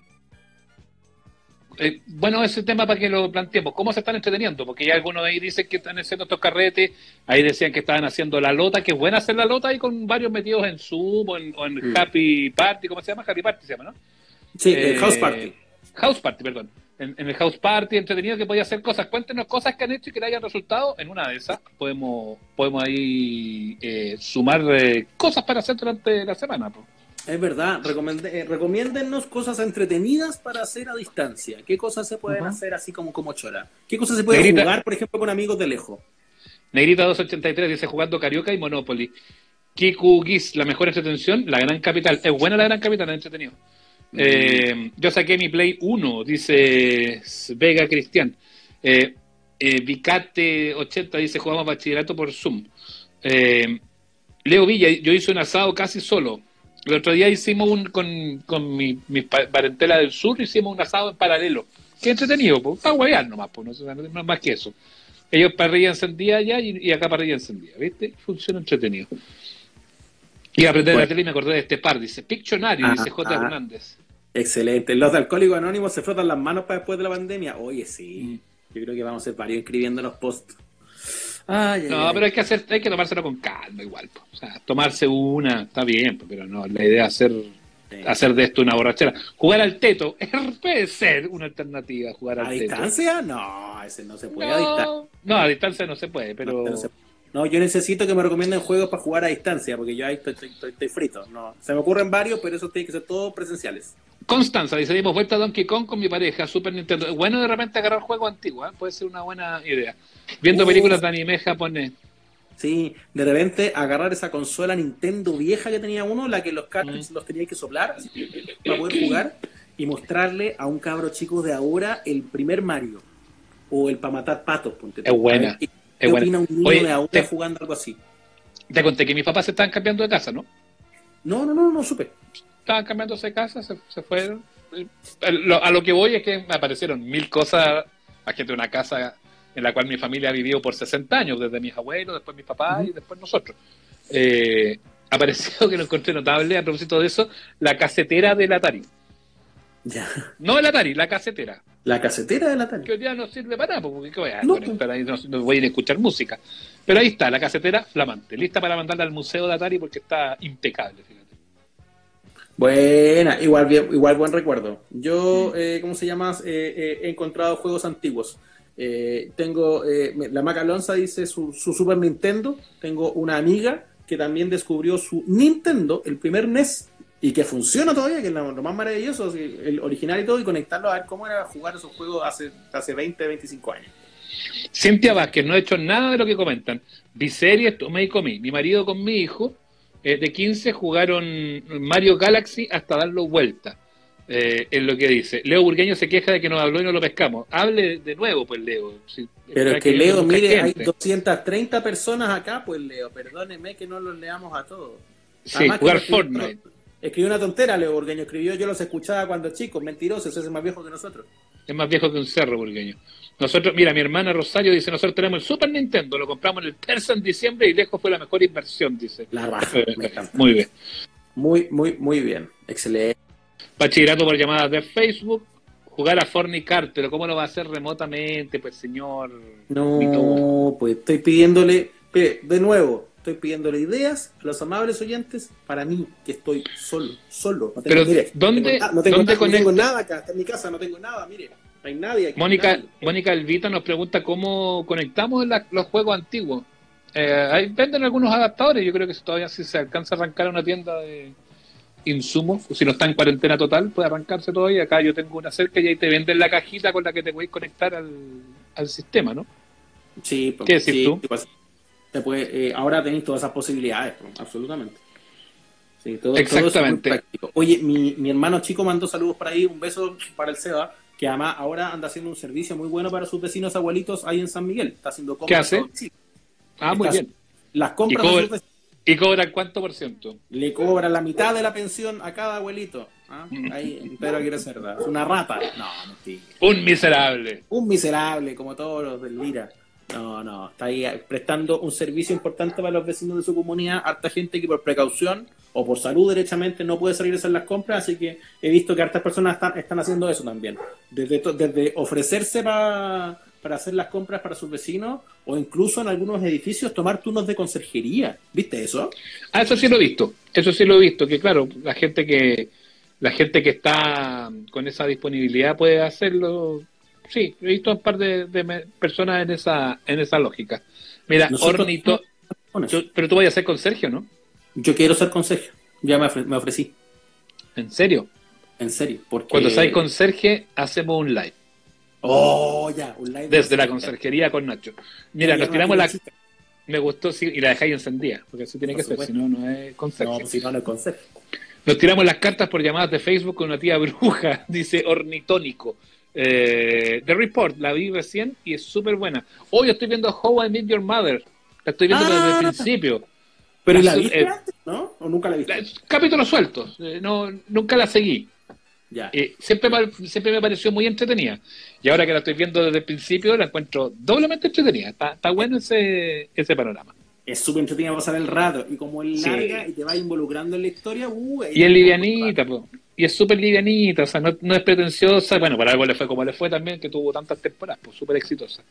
eh, bueno, ese tema para que lo planteemos. ¿Cómo se están entreteniendo? Porque ya algunos de ahí dicen que están haciendo estos carretes. Ahí decían que estaban haciendo la lota, que es buena hacer la lota ahí con varios metidos en Zoom o en, Happy Party. ¿Cómo se llama? Happy Party se llama, ¿no? Sí, eh, House Party. House Party, perdón. En, el House Party, entretenido que podía hacer cosas. Cuéntenos cosas que han hecho y que le hayan resultado. En una de esas podemos podemos ahí eh, sumar eh, cosas para hacer durante la semana. Es verdad, eh, recomiéndennos cosas entretenidas para hacer a distancia. ¿Qué cosas se pueden hacer así como, como chora? ¿Qué cosas se pueden jugar, por ejemplo, con amigos de lejos? Negrita 283 dice jugando Carioca y Monopoly. Kiku Gis, la mejor entretención, la gran capital. Es buena la gran capital, es entretenido. Eh, yo saqué mi Play 1, dice Vega Cristian. Eh, eh Vicate 80 dice jugamos bachillerato por Zoom. Eh, Leo Villa, yo hice un asado casi solo. El otro día hicimos un con, con mi, parentela del sur, hicimos un asado en paralelo. Qué entretenido, pues, para huevear nomás, pues, no, más que eso. Ellos parrilla encendida allá y, acá parrilla encendida, ¿viste? Funciona entretenido. Y aprender la tele y me acordé de este par, dice Pictionario, dice J. Hernández. Excelente. Los de Alcohólicos Anónimos se frotan las manos para después de la pandemia. Oye, sí. Mm. Yo creo que vamos a ser varios escribiendo los posts. no, pero hay que hacer, hay que tomárselo con calma igual. O sea, tomarse una, está bien, pero no, la idea es hacer hacer de esto una borrachera. Jugar al teto puede ser una alternativa, jugar al ¿A teto. distancia? No, ese no se puede a distancia. No, a distancia no se puede, pero... No, se- no, yo necesito que me recomienden juegos para jugar a distancia, porque yo ahí estoy, estoy- estoy- estoy frito. No, se me ocurren varios, pero esos tienen que ser todos presenciales. Constanza dice, dimos vuelta a Donkey Kong con mi pareja, Super Nintendo. Es Bueno de repente agarrar juegos antiguos, ¿eh? puede ser una buena idea. Viendo Uh. películas de anime japonés. Sí, de repente agarrar esa consola Nintendo vieja que tenía uno, la que los cartridges Mm. los tenía que soplar para poder jugar y mostrarle a un cabro chico de ahora el primer Mario o el para matar patos. ponte. Es buena, ver, ¿Qué, opina un niño Oye, de ahora te- jugando algo así? Te conté que mis papás se estaban cambiando de casa, ¿no? No, no, no, no supe. Estaban cambiándose de casa, se, se fueron. A lo, que voy es que me aparecieron mil cosas. Aquí de una casa en la cual mi familia ha vivido por 60 años, desde mis abuelos, después mis papás y después nosotros. Eh, apareció que lo encontré notable, a propósito de eso, la casetera del Atari. Ya. No el Atari, la casetera. La casetera de la Atari. que hoy día no sirve para nada, porque ¿qué voy a No, conectar ahí? No, no voy a ir a escuchar música. Pero ahí está, la casetera flamante, lista para mandarla al museo de Atari porque está impecable, fíjate. Buena, igual, bien- igual buen recuerdo. Yo, eh, ¿cómo se llama? Eh, eh, he encontrado juegos antiguos. Eh, tengo, eh, la Maca Alonso dice su, su Super Nintendo. Tengo una amiga que también descubrió su Nintendo, el primer NES, y que funciona todavía, que es lo, más maravilloso, el original y todo, y conectarlo a ver cómo era jugar esos juegos hace, hace 20, 25 años. Cintia Vázquez, no he hecho nada de lo que comentan. Vi series, tomé y comí. Mi marido con mi hijo eh, de 15 jugaron Mario Galaxy hasta darlo vuelta. Eh, es lo que dice. Leo Burgueño se queja de que nos habló y no lo pescamos. Hable de nuevo, pues Leo. Si- Pero es que que Leo, mire, hay gente. 230 personas acá, pues Leo, perdóneme que no los leamos a todos. Sí, Además jugar Fortnite. Escribió una tontera, Leo Burgueño. Escribió, yo los escuchaba cuando chicos, mentirosos, ese es más viejo que nosotros. Es más viejo que un cerro burgueño. Nosotros, mira, mi hermana Rosario dice, nosotros tenemos el Super Nintendo, lo compramos en el Persa en diciembre y lejos fue la mejor inversión, dice. La raja, Eh, me. Muy bien. Muy, muy, muy bien. Excelente. Bachillerato por llamadas de Facebook, jugar a Fornicar, pero ¿cómo lo va a hacer remotamente, pues señor? No, pues estoy pidiéndole, de nuevo, estoy pidiéndole ideas a los amables oyentes para mí, que estoy solo, solo. No tengo, Pero, mire, ¿dónde- no tengo, dónde no tengo nada acá, está en mi casa, no tengo nada, mire, no hay nadie aquí. Mónica, nadie. Mónica Elvita nos pregunta cómo conectamos la- los juegos antiguos. Eh, ahí venden algunos adaptadores, yo creo que todavía si se alcanza a arrancar una tienda de insumos, si no está en cuarentena total, puede arrancarse todavía. Acá yo tengo una cerca y ahí te venden la cajita con la que te puedes conectar al, al sistema, ¿no? Sí, pues, ¿Qué decís sí, tú? pues, te puede- eh, ahora tenéis todas esas posibilidades, pues, absolutamente. Sí, todo, todo eso es muy Exactamente. práctico. Oye, mi, mi hermano chico mandó saludos por ahí, un beso para el Seba, que además ahora anda haciendo un servicio muy bueno para sus vecinos abuelitos ahí en San Miguel. Está haciendo compras. ¿Qué hace? Ah, muy bien. Las compras Y de cobra- sus vecinos ¿Y cobran cuánto por ciento? le cobra la mitad de la pensión a cada abuelito. ¿ah? Mm. Ahí Pedro Aguirre Cerda. Es una rata. No, mentira. Un miserable. Un miserable, como todos los del Lira. No, no, está ahí prestando un servicio importante para los vecinos de su comunidad. Harta gente que por precaución o por salud derechamente no puede salir a hacer las compras, así que he visto que hartas personas están, están haciendo eso también. Desde, ofrecerse pa- para hacer las compras para sus vecinos o incluso en algunos edificios tomar turnos de conserjería. ¿Viste eso? Ah, eso sí lo he visto. Eso sí lo he visto. Que claro, la gente que la gente que está con esa disponibilidad puede hacerlo. Sí, he visto un par de, personas en esa en esa lógica. Mira, Nosotros- Ornito, Con tú- pero tú vayas a ser con Sergio, ¿no? Yo quiero ser conserje. Ya me, ofre- me ofrecí. En serio. En serio. Porque... Cuando seas conserje, hacemos un live. Oh, ya. Un live Desde la conserjería con Nacho. Mira, nos tiramos la. chica. Me gustó, sí, y la dejáis encendida, porque así tiene Por que ser, si no, no es conserje. No, si no, no es conserje. Nos tiramos las cartas por llamadas de Facebook con una tía bruja, dice ornitónico. Eh, The Report, la vi recién y es súper buena. Hoy estoy viendo How I Met Your Mother. La estoy viendo Ah. desde el principio. Pero ¿y La la viste eh, antes, no? ¿O nunca la viste? La- capítulos sueltos. eh, no, nunca la seguí. Ya. Eh, siempre, me- siempre me pareció muy entretenida. Y ahora que la estoy viendo desde el principio, la encuentro doblemente entretenida. Está, está bueno ese, ese panorama. Es súper entretenido pasar el rato. Y como es Sí. larga y te va involucrando en la historia, uh, Y es livianita, po. y es súper livianita, o sea, no, no es pretenciosa. Bueno, para algo le fue como le fue también, que tuvo tantas temporadas, pues súper exitosa.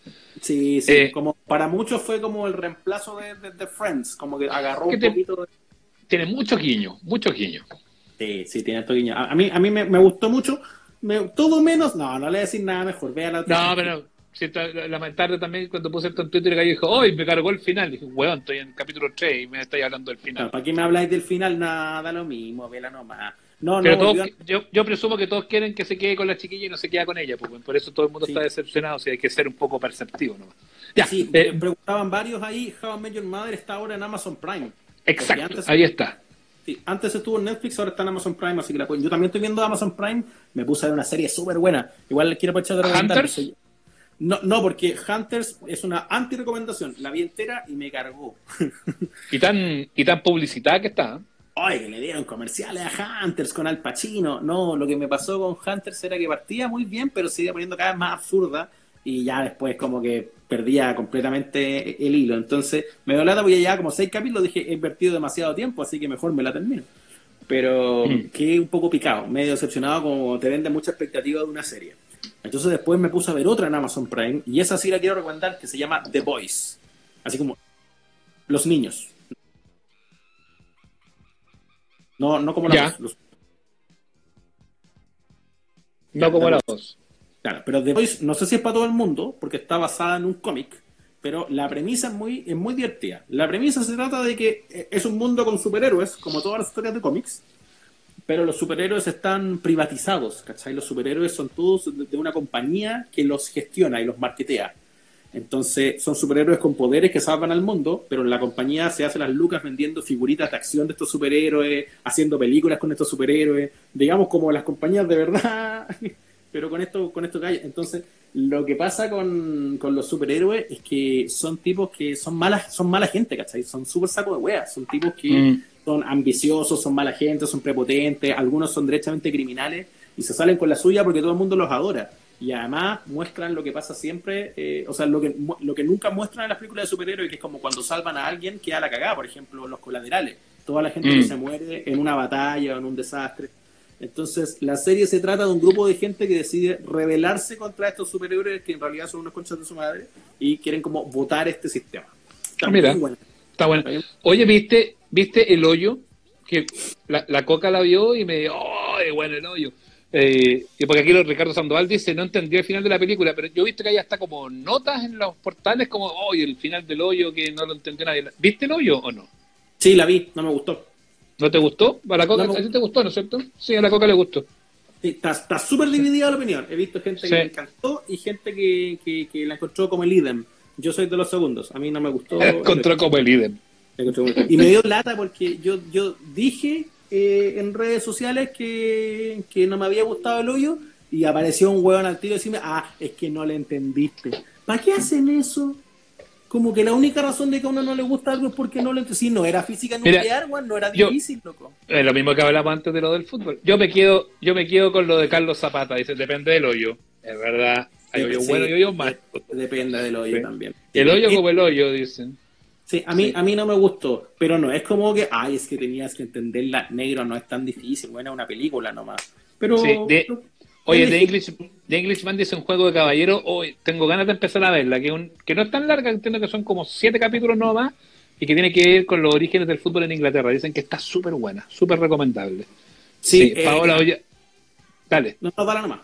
Sí, sí. Eh, como para muchos fue como el reemplazo de, de- de Friends. Como que agarró ¿Qué un te- poquito de... Tiene mucho guiño, mucho guiño. Sí, sí, tiene esto guiño. A, mí, a mí me, me gustó mucho. Me, todo menos. No, no le voy a decir nada mejor. Vea la otra. No, pero siento, la tarde también cuando puse esto en Twitter, el dijo, hoy me cargó el final. dije, weón, estoy en capítulo 3 y me estáis hablando del final. ¿Para qué me habláis del final? Nada, lo mismo, vela nomás. No, Pero no, todos, yo, yo, presumo que todos quieren que se quede con la chiquilla y no se queda con ella, pues, por eso todo el mundo está decepcionado, o sea, hay que ser un poco perceptivo nomás. Ya, sí, eh, preguntaban varios ahí, How I Met Your Mother está ahora en Amazon Prime. Exacto, ahí está. Sí, antes estuvo en Netflix, ahora está en Amazon Prime, así que la Yo también estoy viendo Amazon Prime, me puse a ver una serie súper buena. Igual quiero aprovechar de recomendar. No, no, porque Hunters es una anti-recomendación. La vi entera y me cargó. y tan, y tan publicitada que está. Ay, que le dieron comerciales a Hunters con Al Pacino. No, lo que me pasó con Hunters era que partía muy bien, pero se iba poniendo cada vez más absurda y ya después como que perdía completamente el hilo. Entonces me dio lata porque ya como seis capítulos dije, he invertido demasiado tiempo, así que mejor me la termino. Pero mm. quedé un poco picado, medio decepcionado como te vende mucha expectativa de una serie. Entonces después me puse a ver otra en Amazon Prime y esa sí la quiero recomendar que se llama The Boys. Así como Los Niños. No, no como la Los... No como la voz. Claro, pero The Boys no sé si es para todo el mundo porque está basada en un cómic, pero la premisa es muy, es muy divertida. La premisa se trata de que eh, es un mundo con superhéroes, como todas las historias de cómics, pero los superhéroes están privatizados, ¿cachai? Los superhéroes son todos de una compañía que los gestiona y los marketea. Entonces, son superhéroes con poderes que salvan al mundo, pero en la compañía se hacen las lucas vendiendo figuritas de acción de estos superhéroes, haciendo películas con estos superhéroes, digamos como las compañías de verdad, pero con esto, con esto hay. Entonces, lo que pasa con, con, los superhéroes es que son tipos que son malas, son mala gente, ¿cachai? Son súper saco de weas, son tipos que mm. Son ambiciosos, son mala gente, son prepotentes, algunos son derechamente criminales y se salen con la suya porque todo el mundo los adora. Y además muestran lo que pasa siempre, eh, o sea, lo que, lo que nunca muestran en las películas de superhéroes, que es como cuando salvan a alguien que a la cagada, por ejemplo, los colaterales. Toda la gente que mm. se muere en una batalla o en un desastre. Entonces, la serie se trata de un grupo de gente que decide rebelarse contra estos superhéroes que en realidad son unos conchas de su madre y quieren como votar este sistema. Está Mira, Está bueno. Oye, ¿viste, ¿viste el hoyo? Que la, coca la vio y me dijo, ¡oh, bueno el hoyo! Eh, y porque aquí Ricardo Sandoval dice, no entendió el final de la película, pero yo viste que hay hasta como notas en los portales como, ¡oh, el final del hoyo que no lo entendió nadie! ¿Viste el hoyo o no? Sí, la vi, no me gustó. ¿No te gustó? ¿A la Coca te gustó, no es cierto? Sí, a la Coca le gustó. está súper dividida la opinión. He visto gente que le encantó y gente que, que, la encontró como el idem. Yo soy de los segundos. A mí no me gustó. encontró como el idem. Y me dio lata porque yo, yo dije eh, en redes sociales que, que no me había gustado el hoyo y apareció un hueón al tiro y decirme, ah, es que no le entendiste. ¿Para qué hacen eso? como que la única razón de que a uno no le gusta algo es porque no lo si no era física nuclear, Mira, no era difícil, loco. Es lo mismo que hablamos antes de lo del fútbol. Yo me quedo, yo me quedo con lo de Carlos Zapata, dice, depende del hoyo. Es verdad, hay hoyo bueno y hoyo malo. Depende del hoyo también. El hoyo como el hoyo, dicen. Sí, a mí, a mí no me gustó, pero no es como que, ay, es que tenías que entenderla negro, no es tan difícil, bueno, es una película nomás. Pero, Oye, The English, The Englishman dice un juego de caballero. Hoy tengo ganas de empezar a verla, que, que no es tan larga, entiendo que son como siete capítulos nomás y que tiene que ver con los orígenes del fútbol en Inglaterra. Dicen que está súper buena, súper recomendable. Sí, eh, Paola Dale. No, no, dale nomás.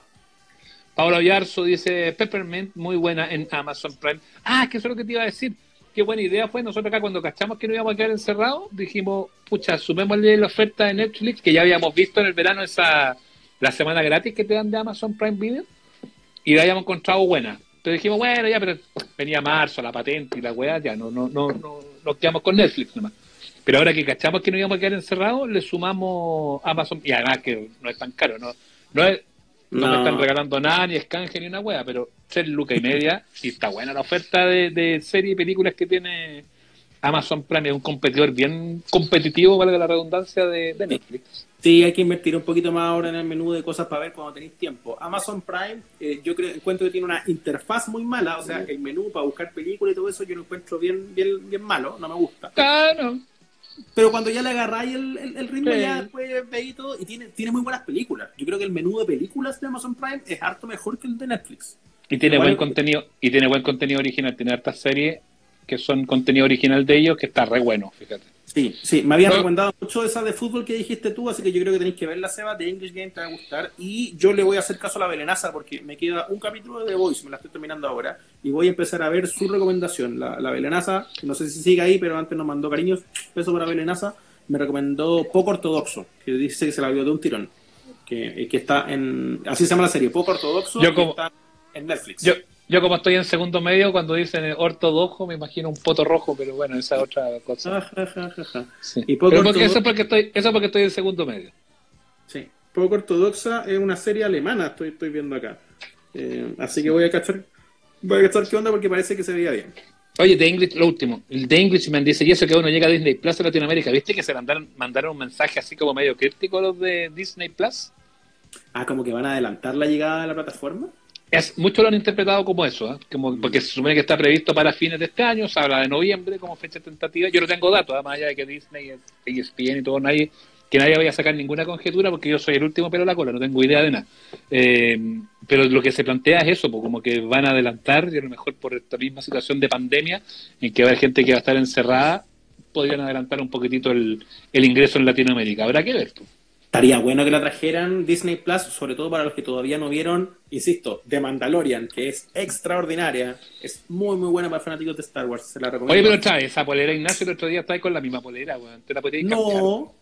Paola Ollarzo dice Peppermint, muy buena en Amazon Prime. Ah, que eso es lo que te iba a decir. Qué buena idea fue. Nosotros acá cuando cachamos que no íbamos a quedar encerrados, dijimos, pucha, sumémosle la oferta de Netflix, que ya habíamos visto en el verano esa la semana gratis que te dan de Amazon Prime Video y la habíamos encontrado buena. Entonces dijimos, bueno, ya, pero venía marzo, la patente y la weá, ya no, no, no, no nos quedamos con Netflix nomás. Pero ahora que cachamos que no íbamos a quedar encerrados, le sumamos Amazon, y además que no es tan caro, no, no, es, no, me están regalando nada, ni escanje, ni una weá, pero ser lucas y media, y está buena la oferta de, de series y películas que tiene Amazon Prime, es un competidor bien competitivo, valga la redundancia, de Netflix. Sí, hay que invertir un poquito más ahora en el menú de cosas para ver cuando tenéis tiempo. Amazon Prime, eh, yo creo, encuentro que tiene una interfaz muy mala, o sea, el menú para buscar películas y todo eso yo lo encuentro bien, bien, bien malo, no me gusta. Claro. Pero cuando ya le agarráis el, el, ritmo, ya después veis todo, y tiene, tiene muy buenas películas. Yo creo que el menú de películas de Amazon Prime es harto mejor que el de Netflix. Y tiene buen contenido, y tiene buen contenido original, tiene hartas series que son contenido original de ellos que está re bueno, fíjate. Sí, sí, me habían recomendado mucho esa de fútbol que dijiste tú, así que yo creo que tenéis que ver la Seba de English Game, te va a gustar. Y yo le voy a hacer caso a la Belenaza porque me queda un capítulo de The Voice, me la estoy terminando ahora, y voy a empezar a ver su recomendación. La, la Belenaza, no sé si sigue ahí, pero antes nos mandó cariños, peso para Belenaza, me recomendó Poco Ortodoxo, que dice que se la vio de un tirón, que, que está en, así se llama la serie, Poco Ortodoxo, yo como, está en Netflix. Yo, yo como estoy en segundo medio, cuando dicen ortodoxo me imagino un poto rojo, pero bueno, esa es otra cosa. Sí. y poco porque, eso, porque estoy, eso porque estoy en segundo medio. Sí, poco ortodoxa es una serie alemana, estoy, estoy viendo acá. Eh, así que voy a cachar, voy a cachar qué onda porque parece que se veía bien. Oye, The English, lo último, el The Englishman dice, y eso que uno llega a Disney Plus en Latinoamérica, ¿viste que se mandaron, mandaron un mensaje así como medio crítico los de Disney Plus? Ah, como que van a adelantar la llegada de la plataforma. Es, muchos lo han interpretado como eso, ¿eh? como, porque se supone que está previsto para fines de este año, se habla de noviembre como fecha tentativa. Yo no tengo datos, además allá de que Disney, ESPN y todo, nadie, que nadie vaya a sacar ninguna conjetura porque yo soy el último pero la cola, no tengo idea de nada. Eh, pero lo que se plantea es eso, como que van a adelantar, y a lo mejor por esta misma situación de pandemia, en que va a haber gente que va a estar encerrada, podrían adelantar un poquitito el, el ingreso en Latinoamérica. Habrá que ver. Pues. Estaría bueno que la trajeran Disney Plus, sobre todo para los que todavía no vieron, insisto, The Mandalorian, que es extraordinaria, es muy muy buena para fanáticos de Star Wars, se la recomiendo. Oye, pero trae esa polera, Ignacio, el otro día está con la misma polera, weón. ¿Te la podías No,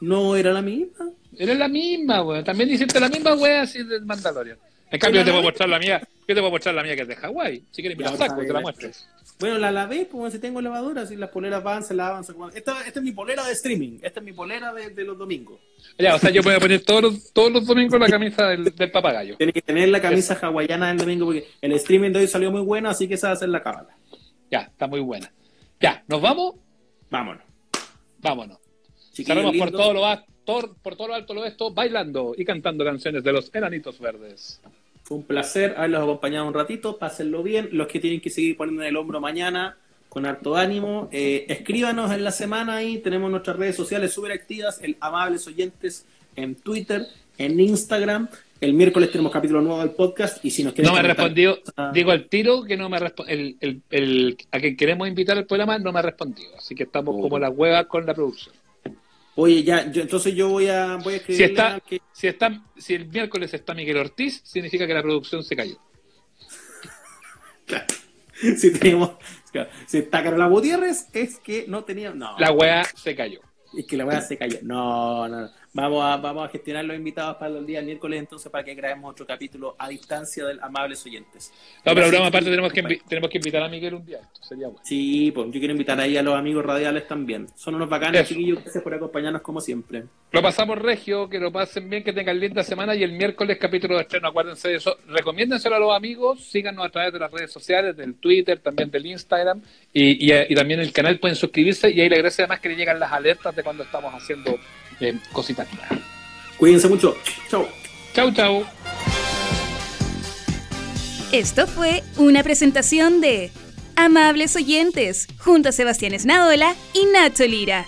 no era la misma. Era la misma, weón. También hiciste la misma weón así de Mandalorian. En cambio, yo te voy a mostrar la mía, yo te voy a mostrar la mía que es de Hawái. Si quieres, mira, saco, te la muestro. Bueno, la lavé, como si tengo lavadora, si las poleras van, se lavan, se esta, esta es mi polera de streaming, esta es mi polera de, de los domingos. Ya, o sea, yo puedo poner todos los, todos los domingos la camisa del, del papagayo. Tienes que tener la camisa hawaiana del domingo porque el streaming de hoy salió muy bueno, así que esa va a ser la cábala. Ya, está muy buena. Ya, ¿nos vamos? Vámonos. Vámonos. Salimos por todo, lo alto, por todo lo alto lo esto, bailando y cantando canciones de los enanitos verdes. Fue un placer haberlos acompañado un ratito, pásenlo bien. Los que tienen que seguir poniendo en el hombro mañana, con harto ánimo. Eh, escríbanos en la semana ahí, tenemos nuestras redes sociales súper activas, el Amables Oyentes en Twitter, en Instagram. El miércoles tenemos capítulo nuevo del podcast y si nos quieren... No me ha respondido, digo al tiro que no me ha el, el, el, a quien queremos invitar al programa no me ha respondido, así que estamos oh. como la hueva con la producción. Oye, ya, yo, entonces yo voy a, voy a escribir. Si, está, si, está, si el miércoles está Miguel Ortiz, significa que la producción se cayó. si tenemos, si está Carola Gutiérrez, es que no tenía. No. La weá se cayó. Es que la weá se cayó. No, no, no. Vamos a, vamos a gestionar los invitados para el día miércoles entonces para que grabemos otro capítulo a distancia del Amables Oyentes. No, pero broma, aparte tenemos que, tenemos que invitar a Miguel un día. Esto sería bueno. Sí, pues yo quiero invitar ahí a los amigos radiales también. Son unos bacanes, chiquillos. Gracias por acompañarnos como siempre. Lo pasamos regio, que lo pasen bien, que tengan linda semana y el miércoles capítulo de estreno. Acuérdense de eso. Recomiéndenselo a los amigos. Síganos a través de las redes sociales, del Twitter, también del Instagram. Y, y, y también el canal pueden suscribirse y ahí le agradece además que le llegan las alertas de cuando estamos haciendo eh, cositas Cuídense mucho. Chau. Chau, chau. Esto fue una presentación de Amables Oyentes, junto a Sebastián Esnaola y Nacho Lira.